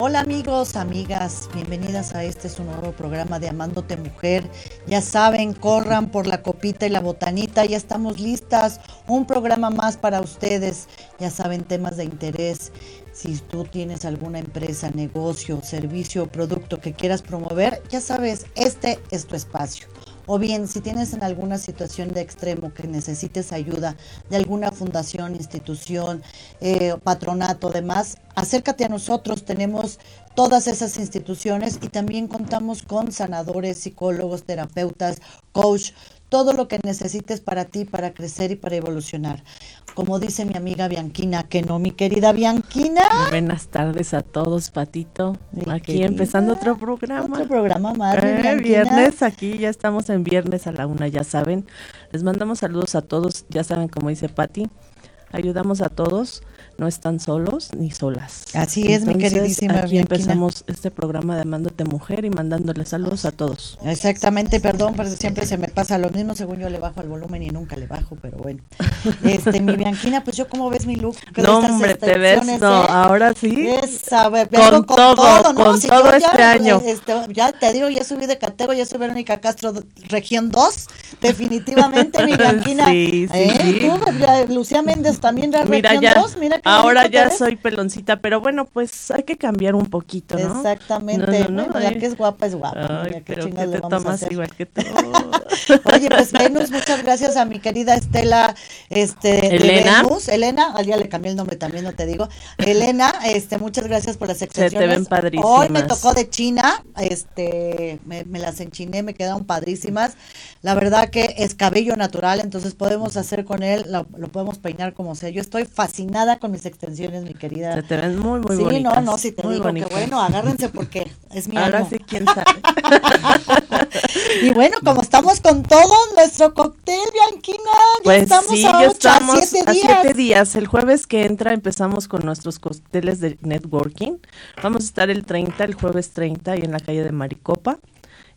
Hola amigos, amigas, bienvenidas a este su nuevo programa de Amándote Mujer. Ya saben, corran por la copita y la botanita, ya estamos listas. Un programa más para ustedes. Ya saben, temas de interés. Si tú tienes alguna empresa, negocio, servicio o producto que quieras promover, ya sabes, este es tu espacio. O bien, si tienes en alguna situación de extremo que necesites ayuda de alguna fundación, institución, eh, patronato, demás, acércate a nosotros. Tenemos todas esas instituciones y también contamos con sanadores, psicólogos, terapeutas, coach, todo lo que necesites para ti, para crecer y para evolucionar. Como dice mi amiga Bianquina, que no, mi querida Bianquina. Buenas tardes a todos, Patito. aquí empezando otro programa. Otro programa más. Eh, viernes, aquí ya estamos en viernes a la una, ya saben. Les mandamos saludos a todos, ya saben, como dice Pati, ayudamos a todos no están solos ni solas. Así es, mi queridísima. Aquí empezamos este programa de Amándote Mujer y mandándole saludos a todos. Exactamente, perdón, pero siempre se me pasa lo mismo, según yo le bajo al volumen y nunca le bajo, pero bueno. Este, mi Bianquina, pues yo como ves mi look. No, hombre, te ves, no, ¿eh? ahora sí. con, todo, con todo este año. Este, ya te digo, ya subí de categoría, ya soy Verónica Castro, región 2, definitivamente, mi Bianquina. Sí, sí, ¿Eh? Tú, Lucía Méndez también, región 2, mira que Ahora ya soy peloncita, pero bueno, pues hay que cambiar un poquito, ¿no? Exactamente. No, no, que es guapa, es guapa. Ay, pero que te tomas igual que tú. Oye, pues Venus, muchas gracias a mi querida Estela, este, Elena. Venus. Elena, al día le cambié el nombre también, no te digo. Elena, este, muchas gracias por las extensiones. Se te ven padrísimas. Hoy me tocó de China, este, me, me las enchiné, me quedaron padrísimas. La verdad que es cabello natural, entonces podemos hacer con él, lo, lo podemos peinar como sea. Yo estoy fascinada con mis extensiones, mi querida. Se te ven muy, muy sí, bonitas. Sí, no, no, si te digo que bueno, agárrense porque es mi Ahora sí, quién sabe. y bueno, como estamos con todo nuestro cóctel, Bianquina, ya pues estamos sí, a, ya ocho, estamos a siete a días. siete días. El jueves que entra empezamos con nuestros cócteles de networking. Vamos a estar el 30, el jueves 30, y en la calle de Maricopa.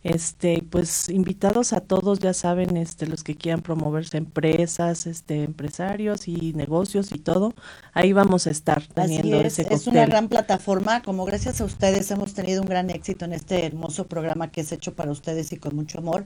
Este, pues invitados a todos, ya saben, este, los que quieran promoverse empresas, este, empresarios y negocios y todo, ahí vamos a estar teniendo Así es, ese es una gran plataforma, como gracias a ustedes hemos tenido un gran éxito en este hermoso programa que es hecho para ustedes y con mucho amor.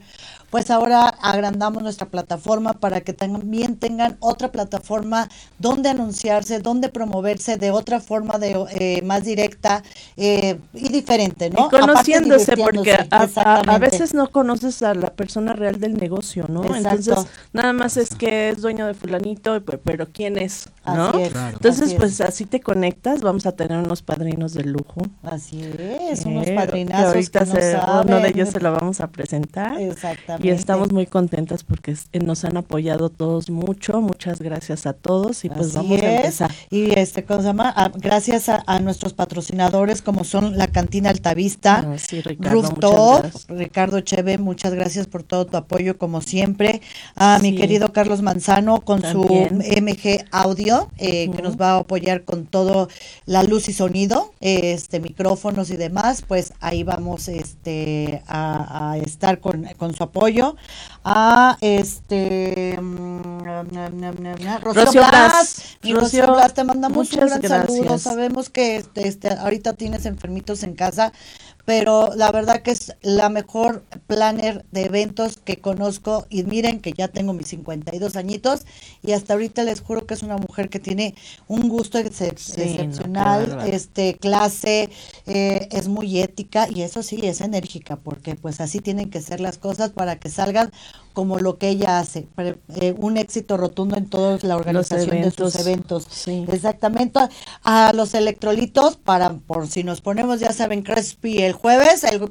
Pues ahora agrandamos nuestra plataforma para que también tengan otra plataforma donde anunciarse, donde promoverse de otra forma de eh, más directa eh, y diferente, ¿no? Y conociéndose, Aparte, porque a, a, a, veces no conoces a la persona real del negocio, ¿no? Exacto. Entonces, nada más es que es dueño de fulanito, pe- pero ¿quién es? ¿no? Así es, Claro. Entonces, así es. pues así te conectas, vamos a tener unos padrinos de lujo. Así es, unos Eh, padrinazos que ahorita que no se- saben. uno de ellos se lo vamos a presentar. Exactamente. Y estamos muy contentas porque eh, nos han apoyado todos mucho. Muchas gracias a todos y pues Así vamos a es. empezar. Y este, ¿cómo se llama? Ah, gracias a, a nuestros patrocinadores como son la Cantina Altavista, Ah, sí, Ricardo, Rooftop. Ricardo Cheve, muchas gracias por todo tu apoyo como siempre. A mi querido Carlos Manzano con También. su MG Audio, eh, que nos va a apoyar con todo la luz y sonido, este micrófonos y demás, pues ahí vamos este a, a estar con, con su apoyo. A este mm, Rocío, Rocío Blas, Blas. mi Rocío Rocío, Blas, te mandamos un gran saludo. gracias. Sabemos que este, este, ahorita tienes enfermitos en casa, pero la verdad que es la mejor planner de eventos que conozco y miren que ya tengo mis 52 añitos y hasta ahorita les juro que es una mujer que tiene un gusto excep- Sí, excepcional, este clase, eh, es muy ética y eso sí es enérgica porque pues así tienen que ser las cosas para que salgan como lo que ella hace, Pre- eh, un éxito rotundo en toda la organización de sus eventos, sí. Exactamente. A los electrolitos, para por si nos ponemos, ya saben, Crespi el jueves, el,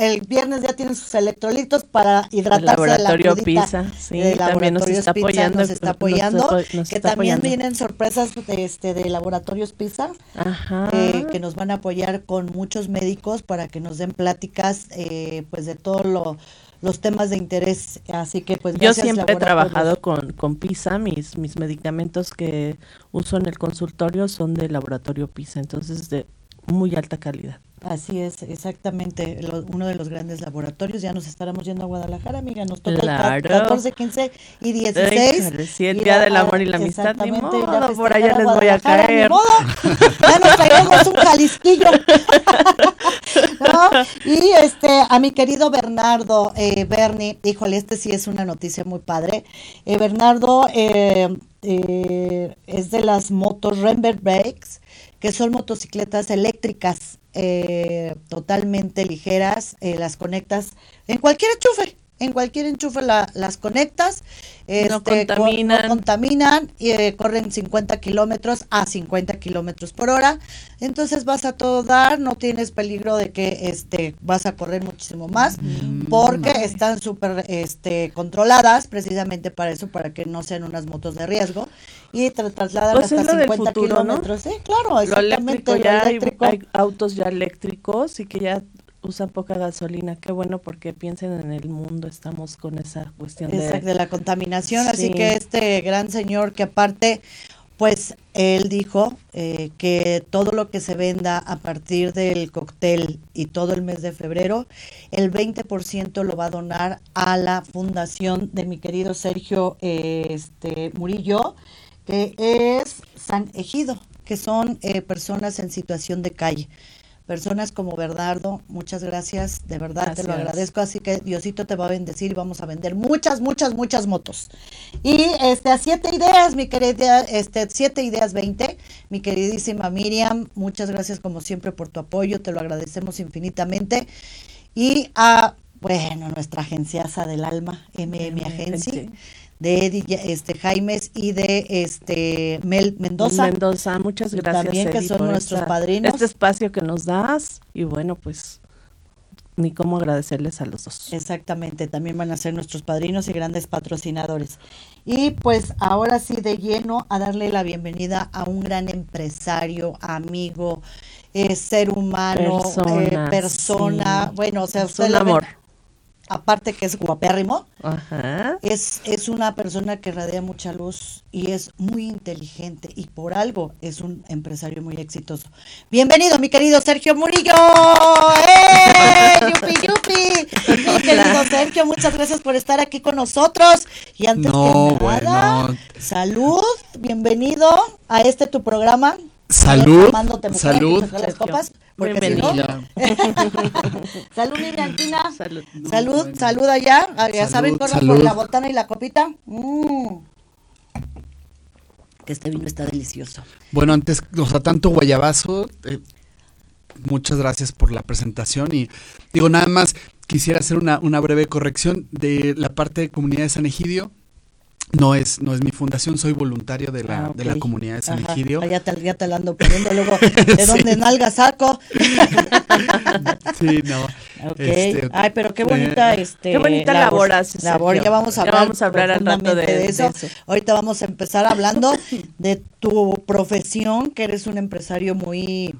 el viernes ya tienen sus electrolitos para El hidratarse de la laboratorio crudita. PISA, sí, de también nos está Pizza apoyando. Nos está apoyando. nos que también apoyando. vienen sorpresas de, este, de Laboratorios PISA. Ajá. eh, que nos van a apoyar con muchos médicos para que nos den pláticas eh, pues de todos lo, los temas de interés así que pues Yo siempre he trabajado con, con PISA, mis, mis medicamentos que uso en el consultorio son de laboratorio PISA, entonces de muy alta calidad. Así es, exactamente. uno de los grandes laboratorios. Ya nos estaremos yendo a Guadalajara, amiga. Nos toca el 14, 15 y 16. sí, el Día del Amor y la Amistad. Ni modo, por allá les voy a caer. Ya nos traemos un jalisquillo. Y este, a mi querido Bernardo eh, Bernie, híjole, este sí es una noticia muy padre. Eh, Bernardo eh, eh, es de las motos Rembert Brakes, que son motocicletas eléctricas eh, totalmente ligeras, eh, las conectas en cualquier enchufe, en cualquier enchufe las conectas, no este, contaminan, contaminan y eh, corren 50 kilómetros a 50 kilómetros por hora, entonces vas a todo dar, no tienes peligro de que este vas a correr muchísimo más, mm. porque están súper este, controladas precisamente para eso, para que no sean unas motos de riesgo y te trasladan pues hasta 50 kilómetros. Sí, claro, exactamente. ya Hay, autos ya eléctricos y que ya usan poca gasolina. Qué bueno porque piensen en el mundo, estamos con esa cuestión de, de la contaminación. Así que este gran señor que aparte, pues él dijo eh, que todo lo que se venda a partir del cóctel y todo el mes de febrero, el 20% lo va a donar a la fundación de mi querido Sergio eh, este, Murillo que es San Ejido, que son eh, personas en situación de calle. Personas como Bernardo, muchas gracias, de verdad te lo agradezco, así que Diosito te va a bendecir y vamos a vender muchas, muchas, muchas motos. Y este, a siete ideas, mi querida, este, siete ideas 20, mi queridísima Miriam, muchas gracias como siempre por tu apoyo, te lo agradecemos infinitamente. Y a, bueno, nuestra agenciaza del alma, MM Agencia de Eddie este, Jaimes y de este Mel Mendoza. Mendoza, muchas gracias. También que son nuestros padrinos. Este espacio que nos das y bueno, pues ni cómo agradecerles a los dos. Exactamente, también van a ser nuestros padrinos y grandes patrocinadores. Y pues ahora sí de lleno a darle la bienvenida a un gran empresario, amigo, eh, ser humano, persona, eh, persona bueno, o sea, un amor aparte que es guapérrimo, Es, es una persona que radia mucha luz y es muy inteligente y por algo es un empresario muy exitoso. Bienvenido, mi querido Sergio Murillo. ¡Eh! ¡Yupi, yupi! Mi querido Sergio, muchas gracias por estar aquí con nosotros. Y antes que nada, salud, bienvenido a este tu programa. Salud. Salud. Las copas, Bienvenida. salud, Miriantina. Salud. Salud, salud allá. Ah, ya saben, corran por la botana y la copita. Mm. Que este vino está delicioso. Bueno, antes, o sea, tanto guayabazo, eh, muchas gracias por la presentación y digo, nada más quisiera hacer una, una breve corrección de la parte de comunidad de San Egidio no es, no es mi fundación, soy voluntario de la, ah, de la comunidad de San Egidio. Ah, ya, te, ya te la ando poniendo luego, ¿de dónde nalga saco? sí, no. Este, Ay, pero qué bonita, este, qué bonita labor, labor. Ya vamos a hablar, vamos a hablar al rato de, eso. Ahorita vamos a empezar hablando de tu profesión, que eres un empresario muy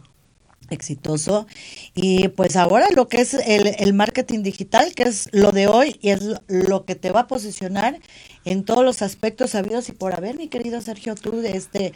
exitoso. Y pues ahora lo que es el, marketing digital, que es lo de hoy y es lo que te va a posicionar en todos los aspectos sabidos y por haber, mi querido Sergio, tú, de este,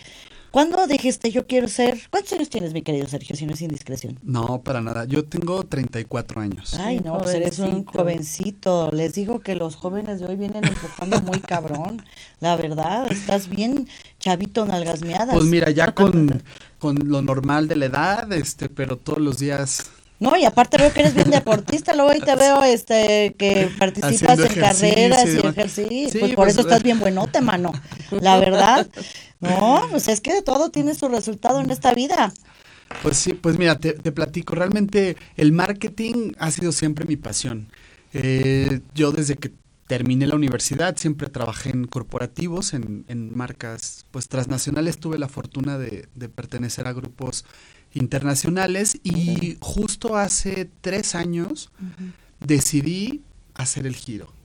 ¿cuándo dijiste yo quiero ser? ¿Cuántos años tienes, mi querido Sergio, si no es indiscreción? No, para nada. Yo tengo 34 años. Ay, no, pues eres un jovencito. Les digo que los jóvenes de hoy vienen empujando muy cabrón. La verdad, estás bien chavito nalgasmeadas. Pues mira, ya con, con lo normal de la edad, este, pero todos los días no, y aparte veo que eres bien deportista, luego ahí te veo este que participas en carreras y ejercicios, pues por pues, eso estás bien buenote, mano. La verdad. No, pues es que de todo tiene su resultado en esta vida. Pues sí, pues mira, te, platico, realmente el marketing ha sido siempre mi pasión. Eh, yo desde que terminé la universidad siempre trabajé en corporativos, en, en marcas pues transnacionales, tuve la fortuna de, de pertenecer a grupos internacionales y justo hace tres años decidí hacer el giro.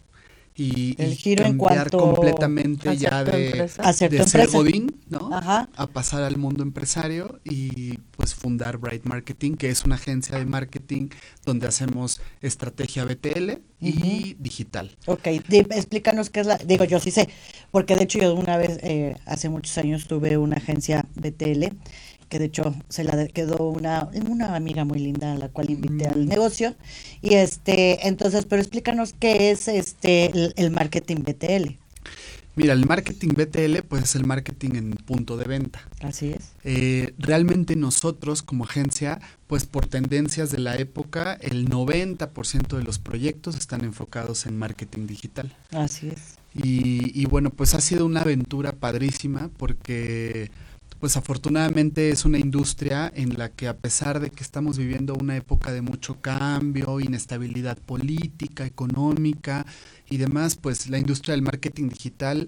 Y, el giro cambiar en completamente ya de, de ser godín, ¿no? A pasar al mundo empresario y pues fundar Bright Marketing, que es una agencia de marketing donde hacemos estrategia BTL y digital. Ok, explícanos qué es la, digo yo sí sé, porque de hecho yo una vez, eh, hace muchos años tuve una agencia BTL, que de hecho se la quedó una, una amiga muy linda a la cual invité al mm. negocio, y este, entonces, pero explícanos qué es este el marketing BTL. Mira, el marketing BTL pues es el marketing en punto de venta. Así es. Eh, realmente nosotros como agencia, pues por tendencias de la época, el 90% de los proyectos están enfocados en marketing digital. Así es. Y, y bueno, pues ha sido una aventura padrísima porque pues afortunadamente es una industria en la que a pesar de que estamos viviendo una época de mucho cambio, inestabilidad política, económica y demás, pues la industria del marketing digital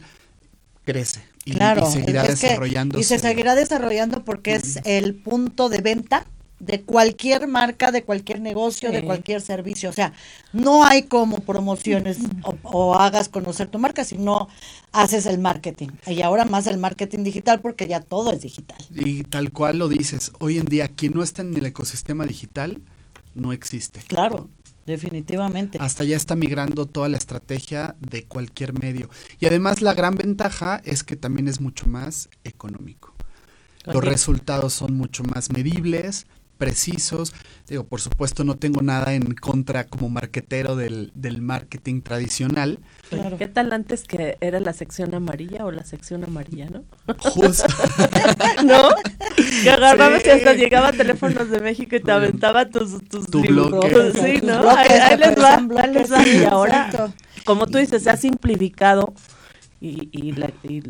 crece y, seguirá desarrollando. Y se seguirá desarrollando porque es el punto de venta de cualquier marca, de cualquier negocio, de cualquier servicio. O sea, no hay como promociones o, hagas conocer tu marca, sino haces el marketing. Y ahora más el marketing digital porque ya todo es digital. Y tal cual lo dices, hoy en día quien no está en el ecosistema digital no existe. Claro. Definitivamente. Hasta ya está migrando toda la estrategia de cualquier medio. Y además la gran ventaja es que también es mucho más económico. Los resultados son mucho más medibles, precisos. Digo, por supuesto no tengo nada en contra como marquetero del, del marketing tradicional. ¿Qué tal antes que era la sección amarilla o la sección amarilla, no? Justo. ¿No? Que agarrabas y hasta llegaba a teléfonos de México y te aventaba tus, tus tu bloque. Sí, ¿no? Ahí, les va, ahí les va. Y ahora, como tú dices, se ha simplificado y, y, la, y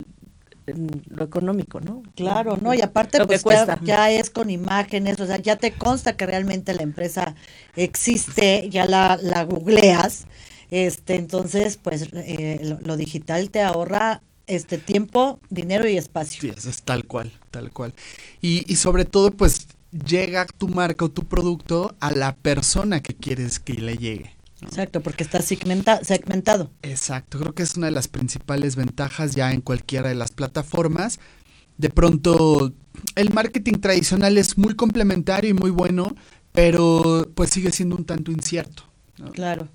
lo económico, ¿no? Claro, no, y aparte pues ya, es con imágenes, o sea, ya te consta que realmente la empresa existe, ya la, la googleas, este, entonces pues eh, lo, digital te ahorra este tiempo, dinero y espacio. Sí, eso es tal cual, tal cual. Y, y sobre todo pues llega tu marca o tu producto a la persona que quieres que le llegue. Exacto, porque está segmentado. Exacto, creo que es una de las principales ventajas ya en cualquiera de las plataformas. De pronto, el marketing tradicional es muy complementario y muy bueno, pero pues sigue siendo un tanto incierto. Claro.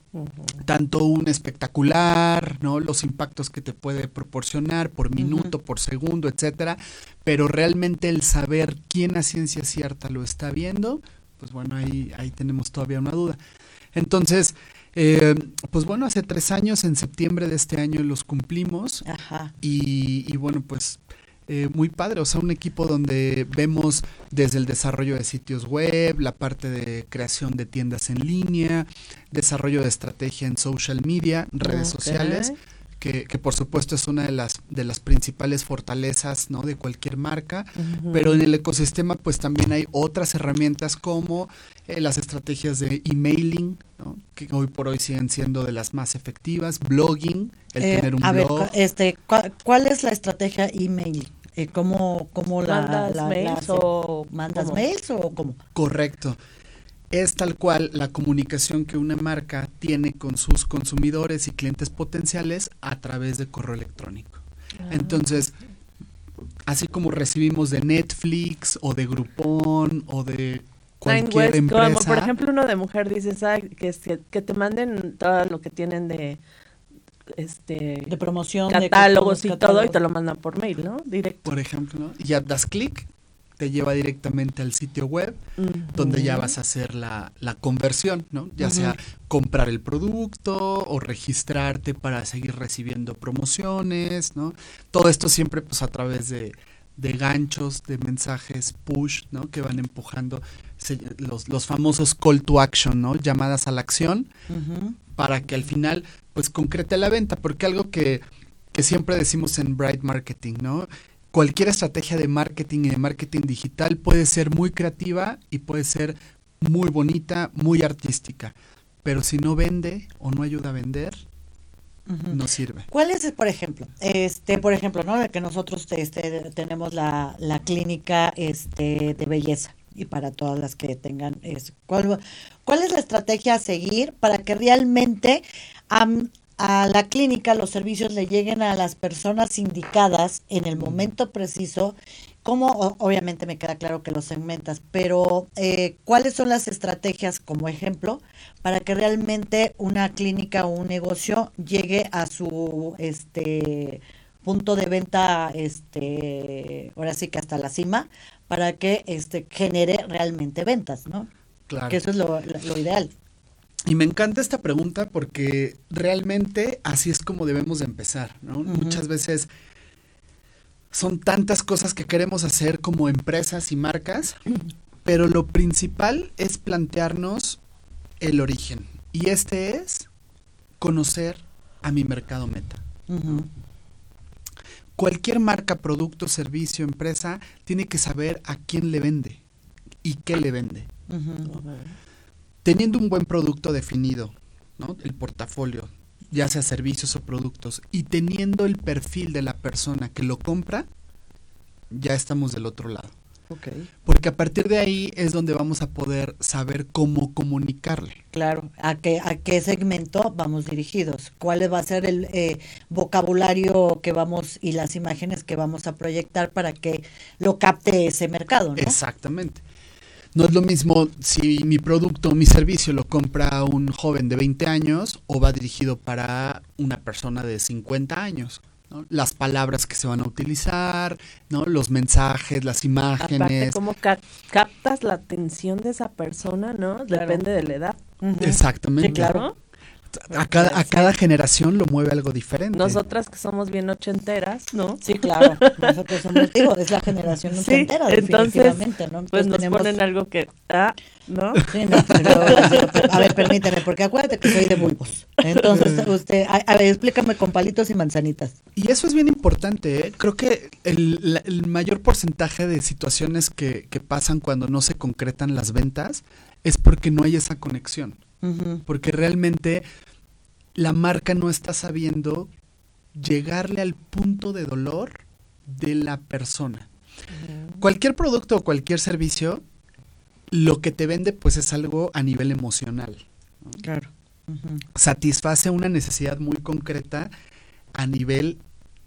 Tanto un espectacular, ¿no? Los impactos que te puede proporcionar por minuto, por segundo, etcétera, pero realmente el saber quién a ciencia cierta lo está viendo, pues bueno, ahí, ahí tenemos todavía una duda. Entonces, eh, pues bueno, hace tres años, en septiembre de este año los cumplimos. Ajá. Y, bueno, pues eh, muy padre, o sea, un equipo donde vemos desde el desarrollo de sitios web, la parte de creación de tiendas en línea, desarrollo de estrategia en social media, redes sociales que, que, por supuesto es una de las, de las principales fortalezas ¿no? de cualquier marca, pero en el ecosistema pues también hay otras herramientas como eh, las estrategias de emailing, ¿no? que hoy por hoy siguen siendo de las más efectivas, blogging, el eh, tener un blog. este, ¿cuál, es la estrategia email? Eh, ¿Cómo, cómo la, ¿Mandas mails o mandas mails o cómo? Correcto es tal cual la comunicación que una marca tiene con sus consumidores y clientes potenciales a través de correo electrónico. Ah. Entonces, así como recibimos de Netflix o de Groupon o de cualquier empresa. Como por ejemplo uno de mujer dice que, que te manden todo lo que tienen de este de promoción catálogos y todo y te lo mandan por mail, ¿no? Directo. Por ejemplo, ¿no? ya das clic te lleva directamente al sitio web donde ya vas a hacer la, conversión, ¿no? Ya sea comprar el producto o registrarte para seguir recibiendo promociones, ¿no? Todo esto siempre pues a través de, ganchos, de mensajes push, ¿no? Que van empujando los, los, famosos call to action, ¿no? Llamadas a la acción para que al final pues concrete la venta, porque algo que, que siempre decimos en Bright Marketing, ¿no? Cualquier estrategia de marketing y de marketing digital puede ser muy creativa y puede ser muy bonita, muy artística, pero si no vende o no ayuda a vender, no sirve. ¿Cuál es, por ejemplo, este, por ejemplo, no, de que nosotros este, tenemos la, la clínica este, de belleza y para todas las que tengan eso. ¿Cuál, ¿Cuál es la estrategia a seguir para que realmente a la clínica los servicios le lleguen a las personas indicadas en el momento preciso. Como obviamente me queda claro que lo segmentas, pero eh, ¿cuáles son las estrategias como ejemplo para que realmente una clínica o un negocio llegue a su este punto de venta, este, ahora sí que hasta la cima, para que este genere realmente ventas, ¿no? Claro. Que eso es lo, ideal. Y me encanta esta pregunta porque realmente así es como debemos de empezar, ¿no? Muchas veces son tantas cosas que queremos hacer como empresas y marcas, pero lo principal es plantearnos el origen. Y este es conocer a mi mercado meta cualquier marca, producto, servicio, empresa, tiene que saber a quién le vende y qué le vende. Teniendo un buen producto definido, ¿no? el portafolio, ya sea servicios o productos, y teniendo el perfil de la persona que lo compra, ya estamos del otro lado. Porque a partir de ahí es donde vamos a poder saber cómo comunicarle. Claro, a qué, a qué segmento vamos dirigidos, cuál va a ser el eh, vocabulario que vamos y las imágenes que vamos a proyectar para que lo capte ese mercado. ¿no? Exactamente. No es lo mismo si mi producto o mi servicio lo compra un joven de 20 años o va dirigido para una persona de 50 años las palabras que se van a utilizar, ¿no? los mensajes, las imágenes. Aparte, cómo captas la atención de esa persona, ¿no? Depende de la edad. Exactamente. claro. A cada, a cada generación lo mueve algo diferente. Nosotras que somos bien ochenteras, ¿no? Sí, claro. Nosotros somos, digo, es la generación ochentera, definitivamente, ¿no? pues nos ponen algo que, ah, ¿no? Sí, no, pero, a ver, permíteme, porque acuérdate que soy de bulbos. Entonces, usted, a, ver, explícame con palitos y manzanitas. Y eso es bien importante, ¿eh? Creo que el, el mayor porcentaje de situaciones que, que pasan cuando no se concretan las ventas es porque no hay esa conexión porque realmente la marca no está sabiendo llegarle al punto de dolor de la persona. Cualquier producto o cualquier servicio, lo que te vende pues es algo a nivel emocional. Claro. Satisface una necesidad muy concreta a nivel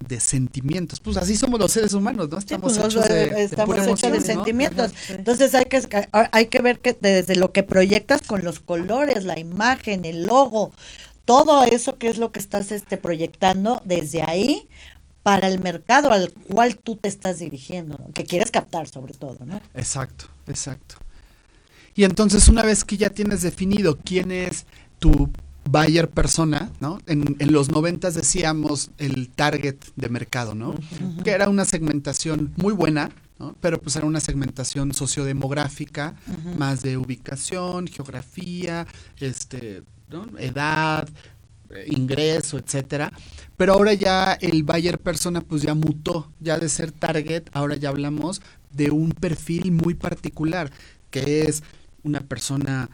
de sentimientos. Pues así somos los seres humanos, ¿no? Estamos pues, hechos de, estamos hechos de sentimientos. Entonces hay que hay que ver que desde lo que proyectas con los colores, la imagen, el logo, todo eso que es lo que estás este proyectando desde ahí para el mercado al cual tú te estás dirigiendo, que quieres captar sobre todo, ¿no? Exacto, exacto. Y entonces una vez que ya tienes definido quién es tu buyer persona, ¿no? En, los noventas decíamos el target de mercado, ¿no? Que era una segmentación muy buena, ¿no? Pero pues era una segmentación sociodemográfica, más de ubicación, geografía, este, edad, eh, ingreso, etcétera. Pero ahora ya el buyer persona pues ya mutó, ya de ser target, ahora ya hablamos de un perfil muy particular, que es una persona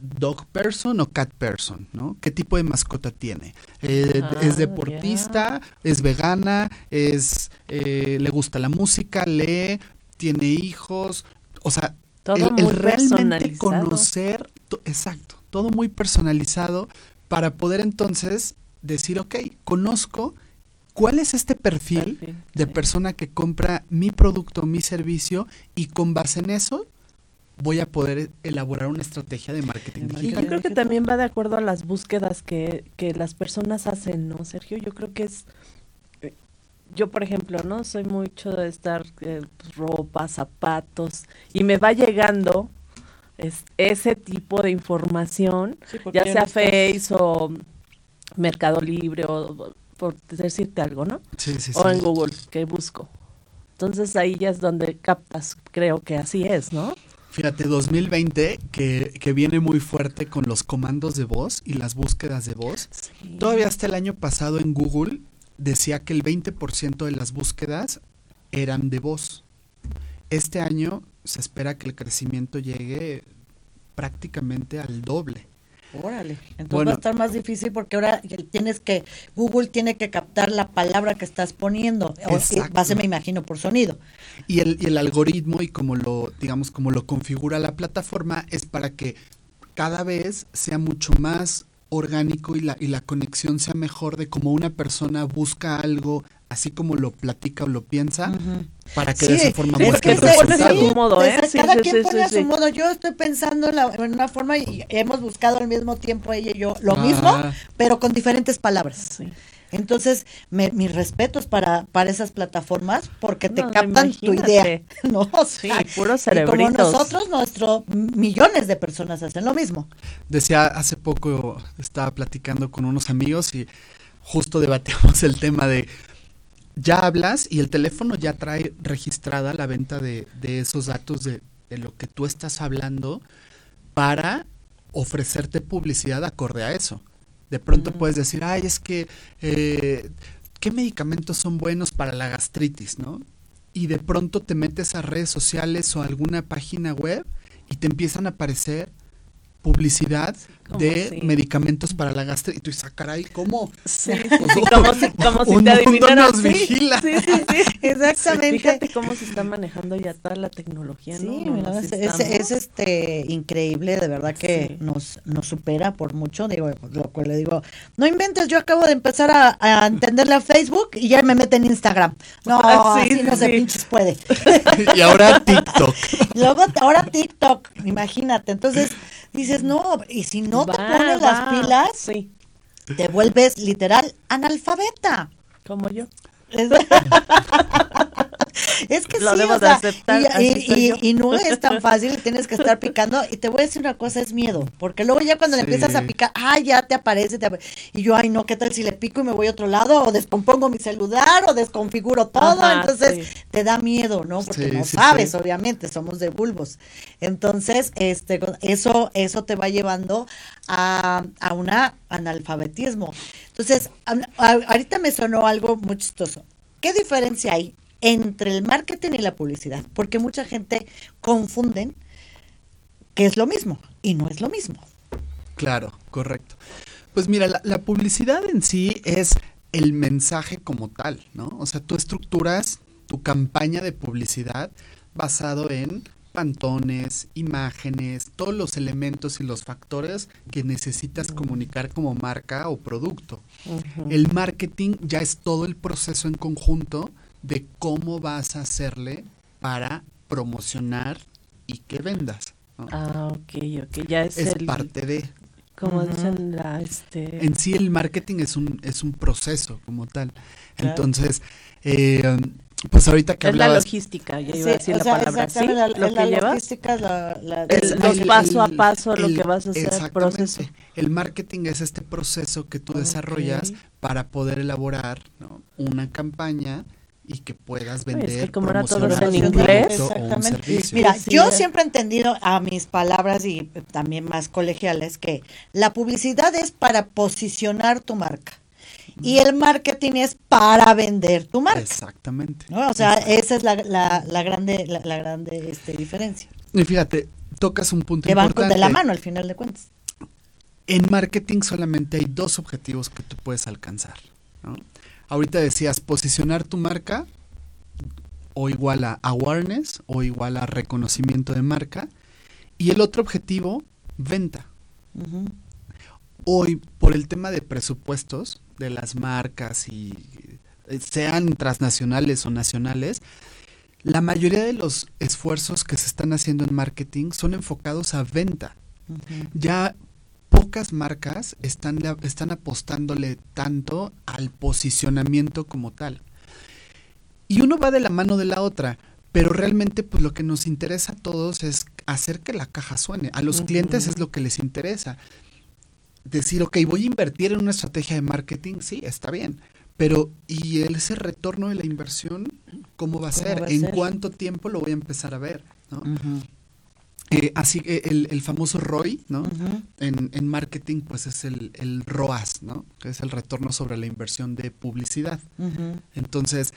dog person o cat person, ¿no? ¿Qué tipo de mascota tiene? Eh, ah, ¿Es deportista? ¿Es vegana? ¿Es eh, le gusta la música? ¿Lee? ¿Tiene hijos? O sea, el, realmente conocer, exacto, todo muy personalizado para poder entonces decir, ok, conozco cuál es este perfil, de persona que compra mi producto, mi servicio y con base en eso voy a poder elaborar una estrategia de marketing digital. Yo creo que también va de acuerdo a las búsquedas que, que las personas hacen, ¿no, Sergio? Yo creo que es, eh, yo por ejemplo, ¿no? Soy mucho de estar eh, pues, ropa, zapatos, y me va llegando es, ese tipo de información, ya sea Face o Mercado Libre o por decirte algo, ¿no? Sí, sí, o en Google, que busco. Entonces ahí ya es donde captas, creo que así es, ¿no? Fíjate, 2020 que, que, viene muy fuerte con los comandos de voz y las búsquedas de voz. Todavía hasta el año pasado en Google decía que el 20% de las búsquedas eran de voz. Este año se espera que el crecimiento llegue prácticamente al doble. Órale, entonces va a estar más difícil porque ahora tienes que, Google tiene que captar la palabra que estás poniendo, base me imagino por sonido. Y el, y el algoritmo y como lo, digamos, como lo configura la plataforma es para que cada vez sea mucho más orgánico y la, y la conexión sea mejor de cómo una persona busca algo así como lo platica o lo piensa, para que de esa forma muestre el resultado. Sí, cómodo, ¿eh? cada quien pone a su modo. Yo estoy pensando en, una forma y hemos buscado al mismo tiempo ella y yo lo ah. mismo, pero con diferentes palabras. Entonces, mis respetos para, para esas plataformas porque te captan tu idea. ¿no? sí, puro cerebritos. como nosotros, nuestros millones de personas hacen lo mismo. Decía hace poco, estaba platicando con unos amigos y justo debatimos el tema de ya hablas y el teléfono ya trae registrada la venta de, de esos datos de, de, lo que tú estás hablando para ofrecerte publicidad acorde a eso. De pronto puedes decir, ay, es que, eh, ¿qué medicamentos son buenos para la gastritis, no? Y de pronto te metes a redes sociales o alguna página web y te empiezan a aparecer publicidad de medicamentos para la gastritis. Y tú dices, ah, caray, ¿cómo? Sí, como si, como si te adivinaran. nos vigila. Sí, sí, sí, exactamente. Fíjate cómo se está manejando ya toda la tecnología, ¿no? Sí, es, este increíble, de verdad que nos, nos supera por mucho. Digo, lo que le digo, no inventes, yo acabo de empezar a, a entenderle a Facebook y ya me mete en Instagram. No, ah, así no se pinches puede. y ahora TikTok. Luego, ahora TikTok, imagínate. Entonces, dices, no, y si no te pones las pilas, te vuelves literal analfabeta. Como yo. Es que sí, o sea, y, no es tan fácil, tienes que estar picando. Y te voy a decir una cosa, es miedo, porque luego ya cuando le empiezas a picar, ah, ya te aparece, y yo, ay, no, ¿qué tal si le pico y me voy a otro lado? O descompongo mi celular, o desconfiguro todo, entonces te da miedo, ¿no? Porque no sabes, obviamente, somos de bulbos. Entonces, este, eso, eso te va llevando a, a un analfabetismo. Entonces, ahorita me sonó algo muy chistoso. ¿Qué diferencia hay entre el marketing y la publicidad, porque mucha gente confunden que es lo mismo y no es lo mismo. Claro, correcto. Pues mira, la, publicidad en sí es el mensaje como tal, ¿no? O sea, tú estructuras tu campaña de publicidad basado en pantones, imágenes, todos los elementos y los factores que necesitas comunicar como marca o producto. El marketing ya es todo el proceso en conjunto de cómo vas a hacerle para promocionar y que vendas. Ah, ok, ok, ya es, es parte de. Como dicen la, este... En sí el marketing es un, es un proceso como tal. Entonces, eh, pues ahorita que es la logística, ya iba a decir la palabra, ¿sí? La, lo que llevas. Logística, la, los paso a paso, lo que vas a hacer, el proceso. El marketing es este proceso que tú desarrollas para poder elaborar una campaña y que puedas vender. Es que como era todo en inglés. Exactamente. Mira, yo siempre he entendido a mis palabras y también más colegiales que la publicidad es para posicionar tu marca. Y el marketing es para vender tu marca. Exactamente. O sea, esa es la, la, grande, la, grande este, diferencia. Y fíjate, tocas un punto que importante. van de la mano al final de cuentas. En marketing solamente hay dos objetivos que tú puedes alcanzar. ¿no? Ahorita decías posicionar tu marca o igual a awareness o igual a reconocimiento de marca. Y el otro objetivo, venta. Hoy, por el tema de presupuestos de las marcas y eh, sean transnacionales o nacionales, la mayoría de los esfuerzos que se están haciendo en marketing son enfocados a venta. Ya pocas marcas están, están apostándole tanto al posicionamiento como tal. Y uno va de la mano de la otra, pero realmente pues lo que nos interesa a todos es hacer que la caja suene. A los clientes es lo que les interesa. Decir, ok, voy a invertir en una estrategia de marketing, sí, está bien. Pero, ¿y ese retorno de la inversión, cómo va a ser? ¿En cuánto tiempo lo voy a empezar a ver? ¿no? Eh, así que el, el, famoso ROI, ¿no? en, en, marketing, pues es el, el, ROAS, ¿no? Que es el retorno sobre la inversión de publicidad. Entonces,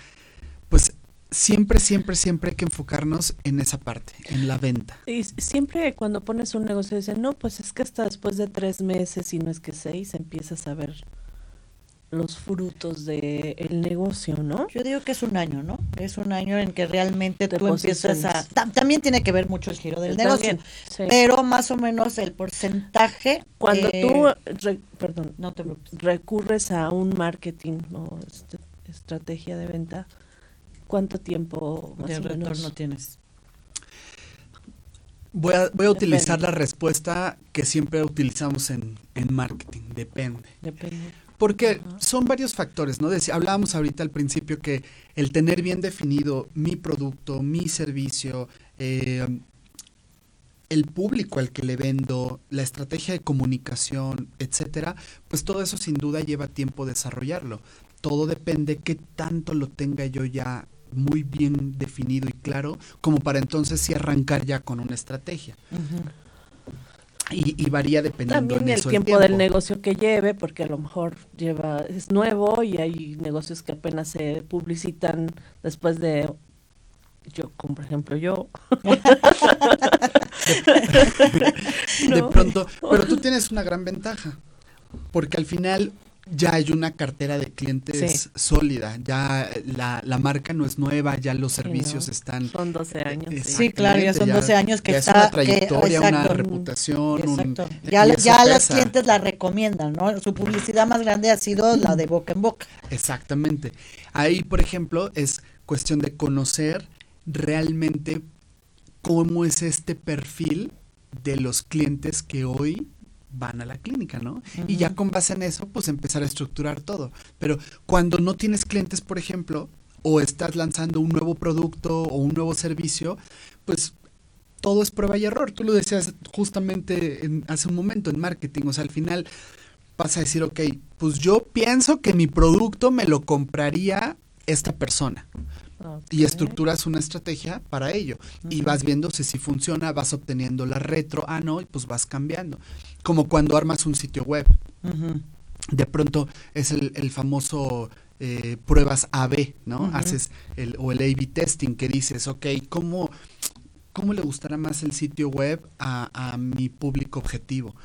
pues siempre, siempre, siempre hay que enfocarnos en esa parte, en la venta. Y siempre cuando pones un negocio dicen, no, pues es que hasta después de tres meses, y no es que seis, empiezas a ver los frutos del el negocio, ¿no? Yo digo que es un año, ¿no? Es un año en que realmente tú empiezas a... también tiene que ver mucho el giro del negocio, pero más o menos el porcentaje... Cuando tú, perdón, no te recurres a un marketing o este, estrategia de venta, ¿cuánto tiempo más de retorno tienes? Voy a, voy a utilizar la respuesta que siempre utilizamos en, en marketing, depende. Depende. Porque son varios factores, ¿no? Decía, hablábamos ahorita al principio que el tener bien definido mi producto, mi servicio, eh, el público al que le vendo, la estrategia de comunicación, etcétera, pues todo eso sin duda lleva tiempo desarrollarlo. Todo depende qué tanto lo tenga yo ya muy bien definido y claro, como para entonces sí arrancar ya con una estrategia. Y, varía dependiendo También el, tiempo del negocio que lleve, porque a lo mejor lleva es nuevo y hay negocios que apenas se publicitan después de yo, como por ejemplo yo. de pronto, pero tú tienes una gran ventaja, porque al final ya hay una cartera de clientes sólida, ya la, la, marca no es nueva, ya los servicios están... Son 12 años. Sí, claro, ya son 12 años que está... Es una trayectoria, una reputación. ya ya los clientes la recomiendan, ¿no? Su publicidad más grande ha sido la de boca en boca. Exactamente. Ahí, por ejemplo, es cuestión de conocer realmente cómo es este perfil de los clientes que hoy van a la clínica, ¿no? Y ya con base en eso, pues empezar a estructurar todo. Pero cuando no tienes clientes, por ejemplo, o estás lanzando un nuevo producto o un nuevo servicio, pues todo es prueba y error. Tú lo decías justamente en, hace un momento en marketing, o sea, al final vas a decir, ok, pues yo pienso que mi producto me lo compraría esta persona. Y estructuras una estrategia para ello. Y vas viendo si, si funciona, vas obteniendo la retro, ah, no, y pues vas cambiando. Como cuando armas un sitio web. De pronto es el, famoso eh, pruebas AB, ¿no? Haces el, o el A-B testing que dices, ok, ¿cómo, ¿cómo le gustará más el sitio web a, a mi público objetivo?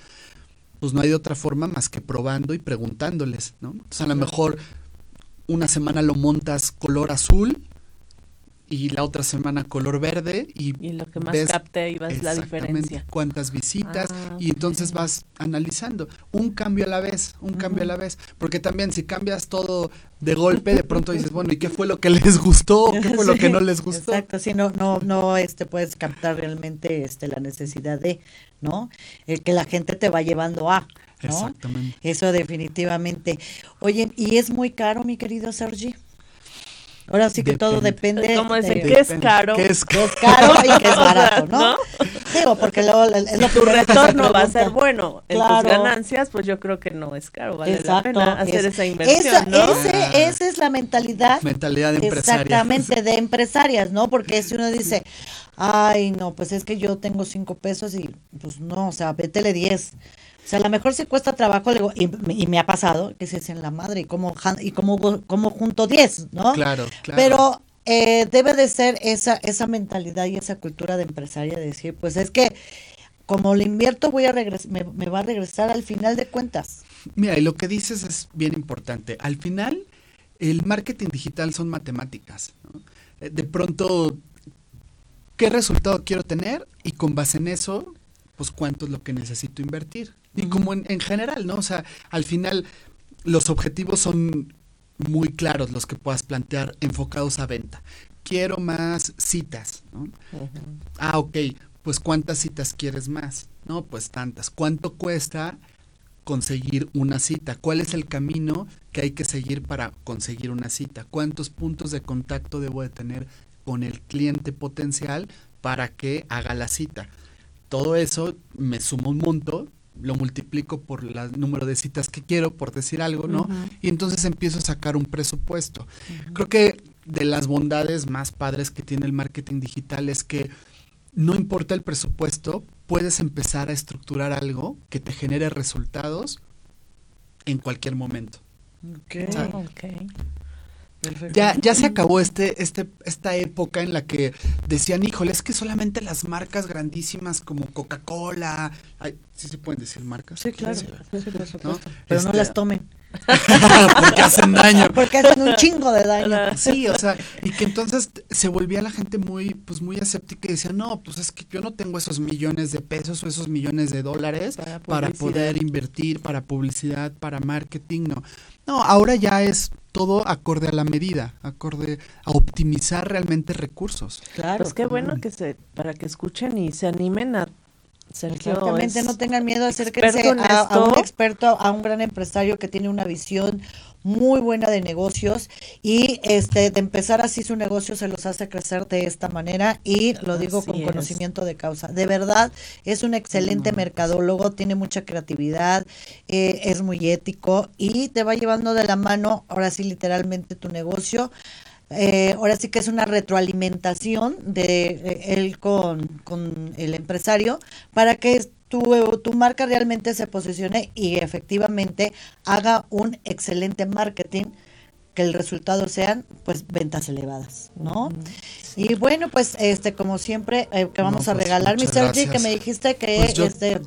Pues no hay de otra forma más que probando y preguntándoles, ¿no? Entonces a lo mejor una semana lo montas color azul y la otra semana color verde y, lo que más capte y vas la diferencia. cuántas visitas ah, y entonces vas analizando un cambio a la vez, un cambio a la vez, porque también si cambias todo de golpe de pronto dices, bueno, ¿y qué fue lo que les gustó? ¿Qué fue lo que no les gustó? Exacto, sí, no no no este puedes captar realmente este la necesidad de, ¿no? El que la gente te va llevando a ¿no? Exactamente. Eso definitivamente. Oye, ¿y es muy caro, mi querido Sergi? Ahora sí que todo depende. Como decir, que es caro. Que es, caro y que es barato, ¿no? Digo, porque luego es lo Tu retorno va a ser bueno. En tus ganancias, pues yo creo que no es caro. Vale la pena hacer esa inversión, esa, ¿no? Ese, esa es la mentalidad. Mentalidad de empresaria. Exactamente, de empresarias, ¿no? Porque si uno dice, ay, no, pues es que yo tengo cinco pesos y pues no, o sea, vétele diez. O sea, a lo mejor se cuesta trabajo, y, y, me ha pasado, que se en la madre, y como, y como, como junto 10, ¿no? Claro, claro. Pero eh, debe de ser esa, esa mentalidad y esa cultura de empresaria de decir, pues es que como le invierto voy a regresar, me, va a regresar al final de cuentas. Mira, y lo que dices es bien importante. Al final, el marketing digital son matemáticas. Eh, de pronto, ¿qué resultado quiero tener? Y con base en eso, pues cuánto es lo que necesito invertir. Y como en, general, ¿no? O sea, al final los objetivos son muy claros los que puedas plantear enfocados a venta. Quiero más citas, ¿no? Ah, ok, pues ¿cuántas citas quieres más? No, pues tantas. ¿Cuánto cuesta conseguir una cita? ¿Cuál es el camino que hay que seguir para conseguir una cita? ¿Cuántos puntos de contacto debo de tener con el cliente potencial para que haga la cita? Todo eso me suma un monto lo multiplico por el número de citas que quiero, por decir algo, ¿no? Y entonces empiezo a sacar un presupuesto. Creo que de las bondades más padres que tiene el marketing digital es que no importa el presupuesto, puedes empezar a estructurar algo que te genere resultados en cualquier momento. Okay, okay. Ya, ya se acabó este, este, esta época en la que decían, híjole, es que solamente las marcas grandísimas como Coca-Cola, ¿sí se pueden decir marcas? Sí, claro, Pero no este, las tomen. porque hacen daño. Porque hacen un chingo de daño. Sí, o sea, y que entonces se volvía la gente muy, pues muy escéptica y decía, no, pues es que yo no tengo esos millones de pesos o esos millones de dólares para, para poder invertir, para publicidad, para marketing, no. No, ahora ya es todo acorde a la medida, acorde a optimizar realmente recursos. Claro. Pues qué bueno que se, para que escuchen y se animen a Exactamente, no tengan miedo, acérquense a, a, un experto, a un gran empresario que tiene una visión muy buena de negocios y este de empezar así su negocio se los hace crecer de esta manera y lo digo con conocimiento de causa. De verdad, es un excelente mercadólogo, tiene mucha creatividad, eh, es muy ético y te va llevando de la mano, ahora sí literalmente tu negocio. Eh, ahora sí que es una retroalimentación de eh, él con, con, el empresario para que tu, tu marca realmente se posicione y efectivamente haga un excelente marketing que el resultado sean pues ventas elevadas, ¿no? Y bueno, pues este como siempre eh, que vamos a pues, regalar mi Sergi que me dijiste que pues este